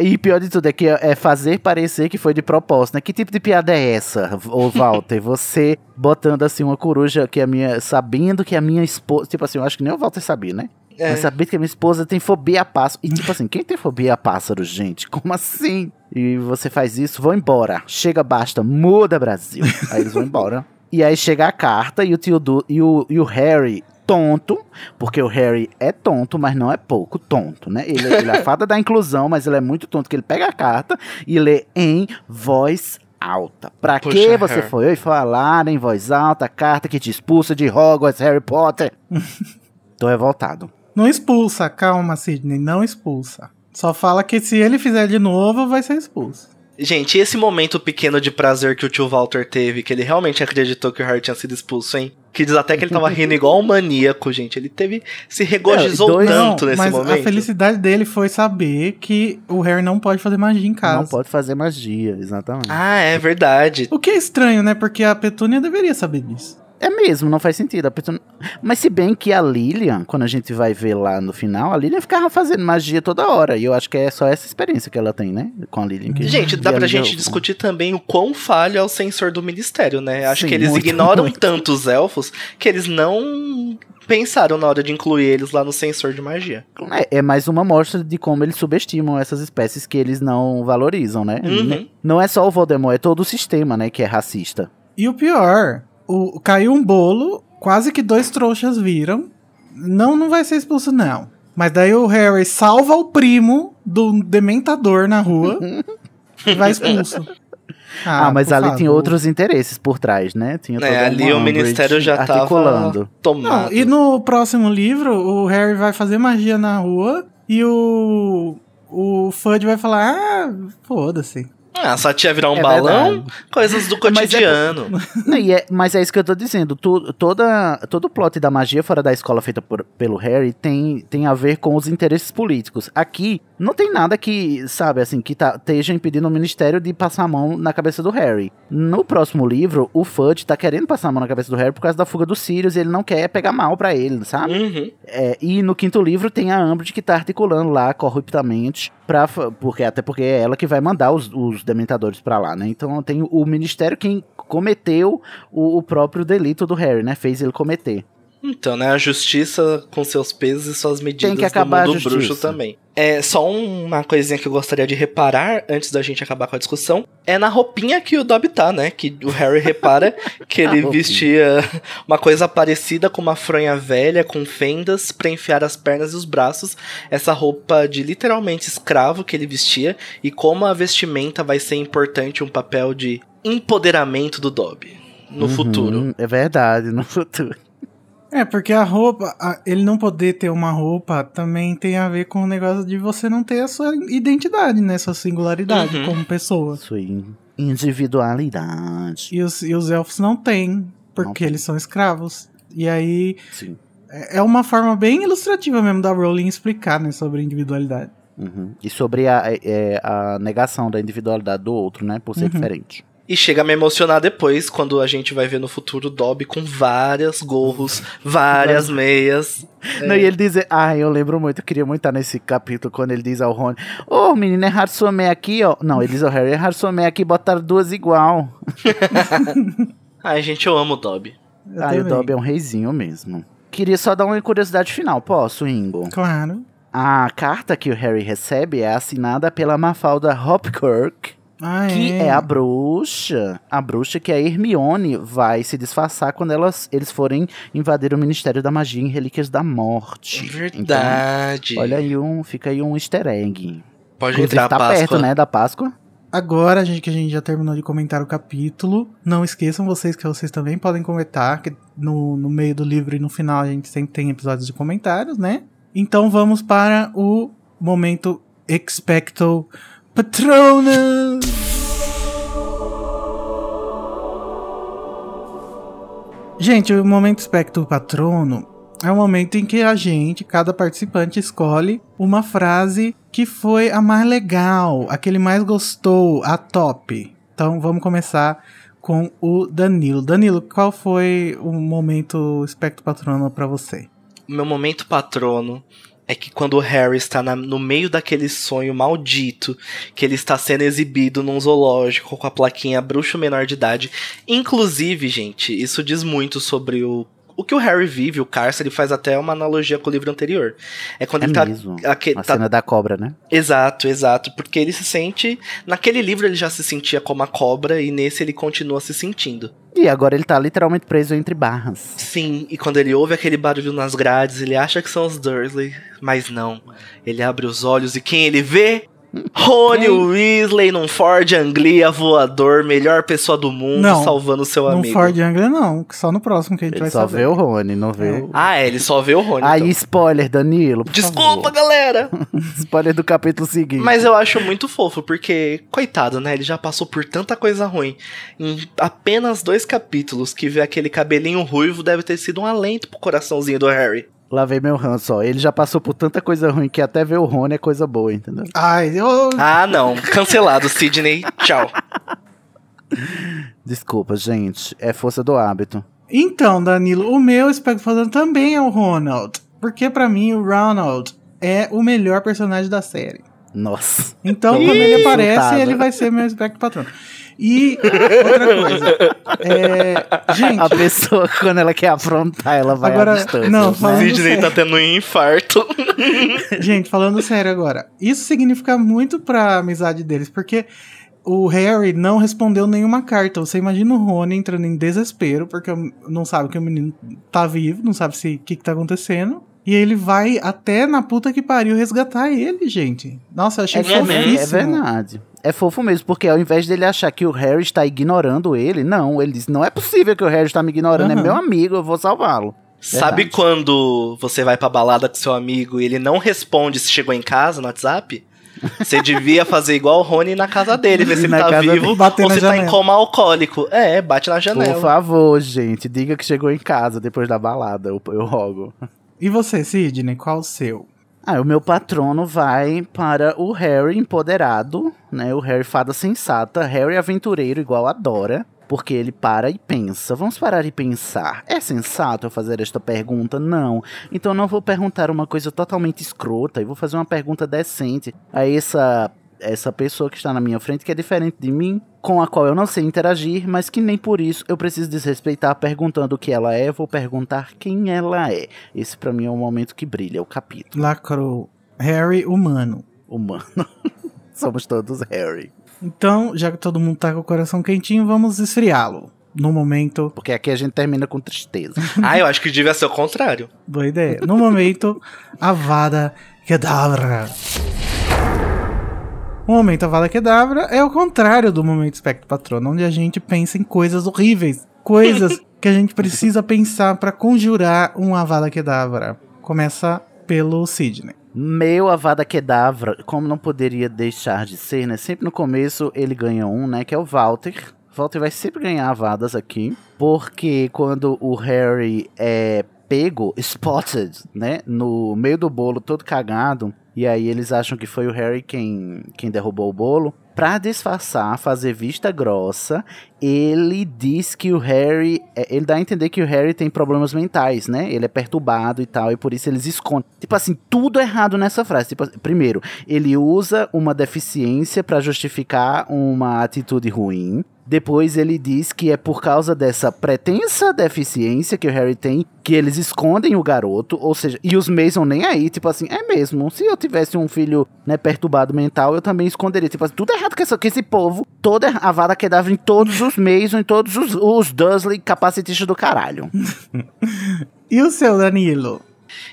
E pior de tudo é que é fazer parecer que foi de propósito, né? Que tipo de piada é essa, ô Walter? Você botando assim uma coruja que a minha. sabendo que a minha esposa. Tipo assim, eu acho que nem o Walter sabia, né? É. Mas sabia que a minha esposa tem fobia a pássaro. E tipo assim, quem tem fobia a pássaro, gente? Como assim? E você faz isso, vão embora. Chega, basta, muda Brasil. Aí eles vão embora. E aí chega a carta e o tio Du, e o, e o Harry tonto, porque o Harry é tonto, mas não é pouco tonto, né? Ele, ele é a fada da inclusão, mas ele é muito tonto, que ele pega a carta e lê em voz alta. Pra Puxa, que você Harry. foi falar em voz alta a carta que te expulsa de Hogwarts, Harry Potter? Tô revoltado. Não expulsa, calma, Sidney, não expulsa. Só fala que se ele fizer de novo, vai ser expulso. Gente, esse momento pequeno de prazer que o tio Walter teve, que ele realmente acreditou que o Harry tinha sido expulso, hein? Que diz até que ele tava rindo igual um maníaco, gente. Ele teve. se regozijou dois- tanto nesse mas momento. a felicidade dele foi saber que o Harry não pode fazer magia em casa. Não pode fazer magia, exatamente. Ah, é verdade. O que é estranho, né? Porque a Petúnia deveria saber disso. É mesmo, não faz sentido. Pessoa- Mas se bem que a Lilian, quando a gente vai ver lá no final, a Lilian ficava fazendo magia toda hora. E eu acho que é só essa experiência que ela tem, né? Com a Lilian. que- Gente, dá pra Lilian- gente discutir também o quão falho é o sensor do ministério, né? Acho Sim, que eles muito, ignoram muito. tanto os elfos que eles não pensaram na hora de incluir eles lá no sensor de magia. É, é mais uma mostra de como eles subestimam essas espécies que eles não valorizam, né? Uhum. Não é só o Voldemort, é todo o sistema, né? Que é racista. E o pior, o, caiu um bolo, quase que dois trouxas viram. Não, não vai ser expulso, não. Mas daí o Harry salva o primo do dementador na rua e vai expulso. Ah, mas por ali tem favor. outros interesses por trás, né? Tinha É, ali o ministério já articulando. tava tomado. Não, e no próximo livro, o Harry vai fazer magia na rua e o. O Fudge vai falar: Ah, foda-se. Ah, sua tia virar um É balão? verdade. Coisas do Mas é cotidiano. Não, e é- mas é isso que eu tô dizendo. Tu- toda, todo o plot da magia fora da escola feita por- pelo Harry tem, tem a ver com os interesses políticos. Aqui, não tem nada que, sabe, assim, que tá, esteja impedindo o ministério de passar a mão na cabeça do Harry. No próximo livro, o Fudge tá querendo passar a mão na cabeça do Harry por causa da fuga dos Sirius e ele não quer pegar mal pra ele, sabe? Uhum. É, e no quinto livro tem a Umbridge que tá articulando lá corruptamente, pra, porque, até porque é ela que vai mandar os, os dementadores pra lá, né? Então tem o ministério quem cometeu o, o próprio delito do Harry, né? Fez ele cometer. Então, né, a justiça com seus pesos e suas medidas Tem que acabar a do mundo bruxo também. É, só um- uma coisinha que eu gostaria de reparar antes da gente acabar com a discussão, é na roupinha que o Dobby tá, né? Que o Harry repara que ele vestia uma coisa parecida com uma fronha velha com fendas pra enfiar as pernas e os braços. Essa roupa de literalmente escravo que ele vestia e como a vestimenta vai ser importante um papel de empoderamento do Dobby no Uhum, futuro. É verdade, no futuro. É, porque a roupa, a- ele não poder ter uma roupa também tem a ver com o negócio de você não ter a sua identidade, né? Sua singularidade Uhum. como pessoa. Sua individualidade. E os, e os elfos não têm, porque Não tem. eles são escravos. E aí Sim. é é uma forma bem ilustrativa mesmo da Rowling explicar, né, sobre individualidade. Uhum. E sobre a, é, a negação da individualidade do outro, né? Por ser Uhum. diferente. E chega a me emocionar depois, quando a gente vai ver no futuro o Dobby com várias gorros, várias meias. Não, e ele diz, ah, eu lembro muito, eu queria muito estar nesse capítulo quando ele diz ao Rony, ô menino, é raro sua meia aqui, ó. Não, ele diz ao Harry, é raro sua meia aqui, botaram duas igual. Ai, gente, eu amo o Dobby. Eu ah, e o. Dobby é um reizinho mesmo. Queria só dar uma curiosidade final, posso, Ingo? Claro. A carta que o Harry recebe é assinada pela Mafalda Hopkirk, Ah, que é. a bruxa. A bruxa que a Hermione vai se disfarçar quando elas, eles forem invadir o Ministério da Magia em Relíquias da Morte. Verdade. Então, olha aí um, fica aí um easter egg. Pode Inclusive, entrar a tá Páscoa. perto, né, da Páscoa. Agora, gente, que a gente já terminou de comentar o capítulo, não esqueçam vocês que vocês também podem comentar, que no, no meio do livro e no final a gente sempre tem episódios de comentários, né? Então vamos para o momento Expecto Patronus! Gente, o momento Expecto Patrono é o momento em que a gente, cada participante, escolhe uma frase que foi a mais legal, a que ele mais gostou, a top. Então vamos começar com o Danilo. Danilo, qual foi o momento Espectro Patrono pra você? Meu momento patrono é que quando o Harry está na- no meio daquele sonho maldito, que ele está sendo exibido num zoológico com a plaquinha bruxo menor de idade. Inclusive, gente, isso diz muito sobre o, o que o Harry vive, o cárcere, faz até uma analogia com o livro anterior. É quando É ele tá. mesmo. A tá- cena da cobra, né? Exato, exato. Porque ele se sente. Naquele livro ele já se sentia como a cobra, e nesse ele continua se sentindo. E agora ele tá literalmente preso entre barras. Sim, e quando ele ouve aquele barulho nas grades, ele acha que são os Dursley, mas não. Ele abre os olhos e quem ele vê? Rony Weasley num Ford Anglia voador, melhor pessoa do mundo, Não, salvando seu No amigo. Ford Anglia, não. Só no próximo que a gente Ele vai só saber. vê o Rony, não vê o. Ah, é, ele só vê o Rony. Aí, então. spoiler, Danilo. por Desculpa, favor. galera! Spoiler do capítulo seguinte. Mas eu acho muito fofo, porque, coitado, né? Ele já passou por tanta coisa ruim. Em apenas dois capítulos, que ver aquele cabelinho ruivo deve ter sido um alento pro coraçãozinho do Harry. Lá vem meu ranço, ó. Ele já passou por tanta coisa ruim que até ver o Rony é coisa boa, entendeu? Ai, eu. Ah, não. Cancelado, Sidney. Tchau. Desculpa, gente. É força do hábito. Então, Danilo, o meu espectro falando também é o Ronald. Porque pra mim o Ronald é o melhor personagem da série. Nossa. Então, Ih, quando ele aparece, ele vai ser meu espectro patrono. E outra coisa. É, gente, A pessoa, quando ela quer afrontar, ela vai Agora, à distância. não, né? falando- Sidney sério. tá tendo um infarto. gente, falando sério agora. Isso significa muito pra amizade deles, porque o Harry não respondeu nenhuma carta. Você imagina o Rony entrando em desespero, porque não sabe que o menino tá vivo, não sabe se o que, que tá acontecendo. E ele vai até na puta que pariu resgatar ele, gente. Nossa, eu achei É, fofíssimo. é verdade. É fofo mesmo, porque ao invés dele achar que o Harry está ignorando ele, não, ele diz: não é possível que o Harry está me ignorando, é Aham. meu amigo, eu vou salvá-lo. Sabe Verdade. quando você vai pra balada com seu amigo e ele não responde se chegou em casa no WhatsApp? Você devia fazer igual o Rony na casa dele, ver se ele tá vivo dele. Ou na se tá em janela. coma alcoólico. É, bate na Por janela. favor, gente, diga que chegou em casa depois da balada, eu, eu rogo. E você, Sidney, qual o seu? Ah, o meu patrono vai para o Harry empoderado, né? O Harry fada sensata, Harry aventureiro igual a Dora. Porque ele para e pensa. Vamos parar e pensar. É sensato eu fazer esta pergunta? Não. Então não vou perguntar uma coisa totalmente escrota. E vou fazer uma pergunta decente a essa essa pessoa que está na minha frente, que é diferente de mim, com a qual eu não sei interagir, mas que nem por isso eu preciso desrespeitar perguntando o que ela é, vou perguntar quem ela é. Esse pra mim é o momento que brilha, o capítulo. Lacrou. Harry humano. Humano. Somos todos Harry. Então, já que todo mundo tá com o coração quentinho, vamos esfriá-lo. No momento. Porque aqui a gente termina com tristeza. Ah, eu acho que devia ser o contrário. Boa ideia. No momento, Avada Kedavra. O momento Avada Kedavra é o contrário do momento Espectro Patrono, onde a gente pensa em coisas horríveis. Coisas que a gente precisa pensar pra conjurar um Avada Kedavra. Começa pelo Sidney. Meu Avada Kedavra, como não poderia deixar de ser, né? Sempre no começo ele ganha um, né? Que é o Walter. Walter vai sempre ganhar avadas aqui. Porque quando o Harry é pego, spotted, né? No meio do bolo, todo cagado. E aí eles acham que foi o Harry quem, quem derrubou o bolo. Pra disfarçar, fazer vista grossa, ele diz que o Harry. é, Ele dá a entender que o Harry tem problemas mentais, né? Ele é perturbado e tal, e por isso eles escondem. Tipo assim, tudo errado nessa frase. Tipo, primeiro, ele usa uma deficiência pra justificar uma atitude ruim. Depois ele diz que é por causa dessa pretensa deficiência que o Harry tem que eles escondem o garoto, ou seja, e os Mason nem aí, tipo assim, é mesmo, se eu tivesse um filho, né, perturbado mental, eu também esconderia, tipo assim, tudo errado essa, com esse povo, toda a vara que dava em todos os Mason, em todos os, os Dursley capacitistas do caralho. E o seu, Danilo?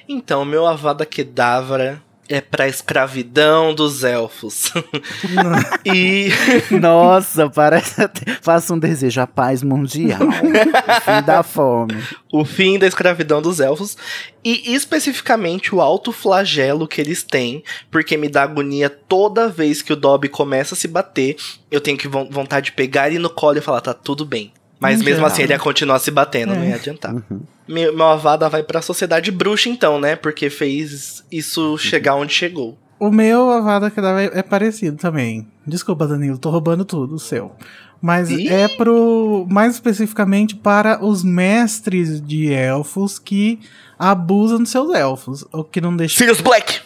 Então, meu Avada Kedavra é pra escravidão dos elfos. e Nossa, parece até, faça um desejo, a paz mundial, o fim da fome. o fim da escravidão dos elfos e especificamente o alto flagelo que eles têm, porque me dá agonia toda vez que o Dobby começa a se bater, eu tenho que von- vontade de pegar ele no colo e falar tá tudo bem. Mas Em mesmo geral. assim ele ia continuar se batendo, não É. ia adiantar. Uhum. Meu, meu avada vai pra sociedade bruxa então, né? Porque fez isso chegar onde chegou. O meu Avada Kedavra é parecido também. Desculpa, Danilo, tô roubando tudo, o seu. Mas Ih! é pro. Mais especificamente para os mestres de elfos que abusam dos seus elfos. O que não deixa. Sirius Black!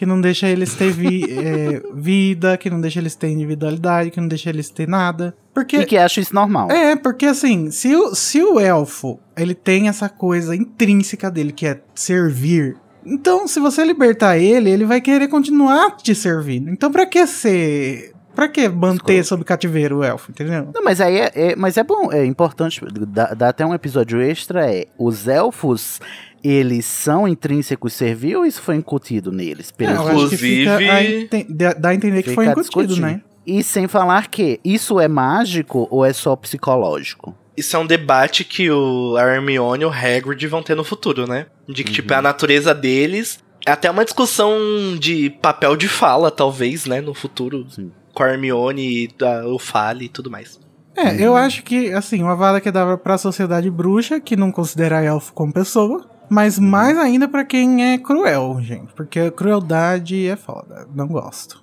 Que não deixa eles ter vi- é, vida, que não deixa eles ter individualidade, que não deixa eles ter nada. Porque E que acha isso normal. é, porque assim, se o, se o elfo, ele tem essa coisa intrínseca dele, que é servir, então se você libertar ele, ele vai querer continuar te servindo. Então pra que ser... Pra que manter Escroto. sob cativeiro o elfo, entendeu? Não, mas aí é, é- mas é bom, é importante, dá, dá até um episódio extra, é, os elfos, eles são intrínsecos servir ou isso foi incutido neles? É, eu Pelos- acho que fica a Inclusive- enten- dá- a entender que foi incutido, né? E sem falar que isso é mágico ou é só psicológico? Isso é um debate que o a Hermione e o Hagrid vão ter no futuro, né? De que, tipo, é a natureza deles. É até uma discussão de papel de fala, talvez, né? No futuro. Sim. Com a Hermione, e a- o Fale e tudo mais. É, eu acho que, assim, uma vara que dava pra sociedade bruxa, que não considera elfo como pessoa, mas mais ainda pra quem é cruel, gente. Porque a crueldade é foda. Não gosto.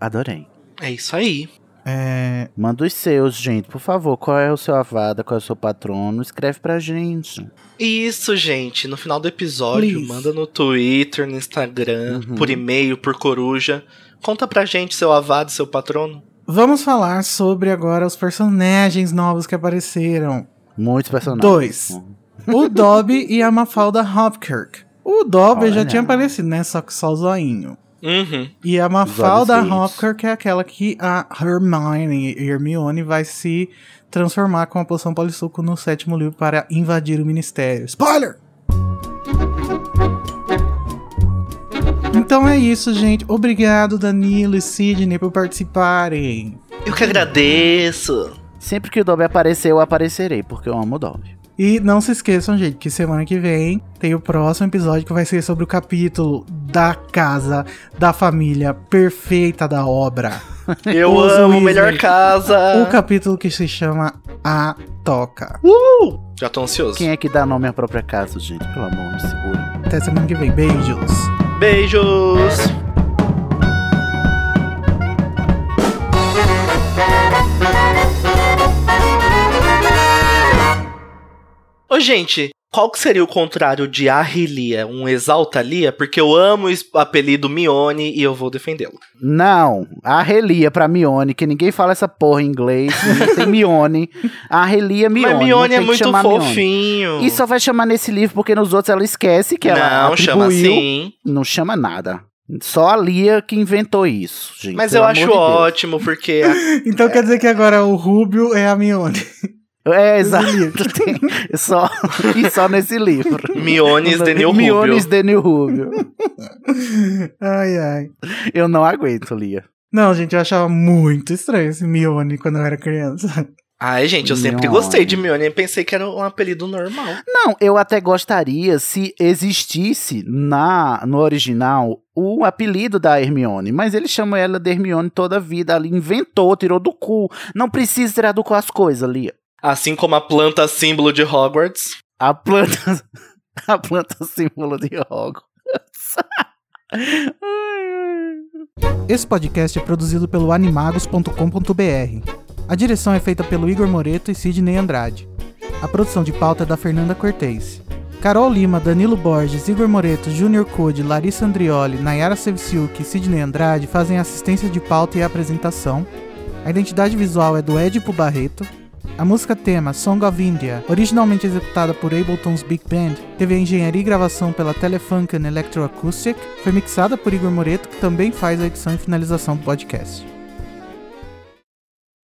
Adorei. É isso aí. É. Manda os seus, gente, por favor. Qual é o seu avada, qual é o seu patrono? Escreve pra gente. Isso, gente. No final do episódio, Please. manda no Twitter, no Instagram, Uhum. por e-mail, por coruja. Conta pra gente seu avado, seu patrono. Vamos falar sobre agora os personagens novos que apareceram. Muitos personagens. Dois. Uhum. O Dobby e a Mafalda Hopkirk. O Dobby já Olha. tinha aparecido, né? Só que só o zoinho. Uhum. E a Mafalda. Hopkirk é aquela que a Hermione, Hermione vai se transformar com a poção polissuco no sétimo livro para invadir o ministério. Spoiler! Então é isso, gente. Obrigado, Danilo e Sidney, por participarem. Eu que agradeço. Sempre que o Dobby aparecer, eu aparecerei, porque eu amo o Dobby. E não se esqueçam, gente, que semana que vem tem o próximo episódio que vai ser sobre o capítulo da casa, da família perfeita da obra. Eu Os amo Weasley. melhor casa. O capítulo que se chama A Toca. Já tô ansioso. Quem é que dá nome à própria casa, gente? Pelo amor, me segura. Até semana que vem. Beijos. Beijos. Ô, gente, qual que seria o contrário de Arrilia? Um exalta-lia? Porque eu amo o apelido Mione e eu vou defendê-lo. Não, a Relia pra Mione, que ninguém fala essa porra em inglês. não tem Mione. A Relia Mione. Mas Mione é muito chamar Mione. fofinho. E só vai chamar nesse livro porque nos outros ela esquece que ela Não, chama assim. Não chama nada. Só a Lia que inventou isso, gente. Mas eu acho de ótimo, porque Então quer dizer que agora o Rubio é a Mione. É, exato. Tem- só, e só nesse livro. Miones de New Miones Rubio. de New Rubio. Ai, ai. Eu não aguento, Lia. Não, gente, eu achava muito estranho esse Mione quando eu era criança. Ai, gente, eu sempre Mione. gostei de Mione e pensei que era um apelido normal. Não, eu até gostaria se existisse na no original o apelido da Hermione, mas ele chama ela de Hermione toda a vida ali, inventou, tirou do cu. Não precisa tirar do cu as coisas, Lia. Assim como a planta símbolo de Hogwarts. A planta a planta símbolo de Hogwarts. Esse podcast é produzido pelo animagos.com.br. A direção é feita pelo Igor Moreto e Sidney Andrade. A produção de pauta é da Fernanda Cortez. Carol Lima, Danilo Borges, Igor Moreto, Júnior Code, Larissa Andrioli, Nayara Sevciuk e Sidney Andrade fazem assistência de pauta e apresentação. A identidade visual é do Edipo Barreto. A música tema Song of India, originalmente executada por Ableton's Big Band, teve a engenharia e gravação pela Telefunken Electroacoustic, foi mixada por Igor Moreto, que também faz a edição e finalização do podcast.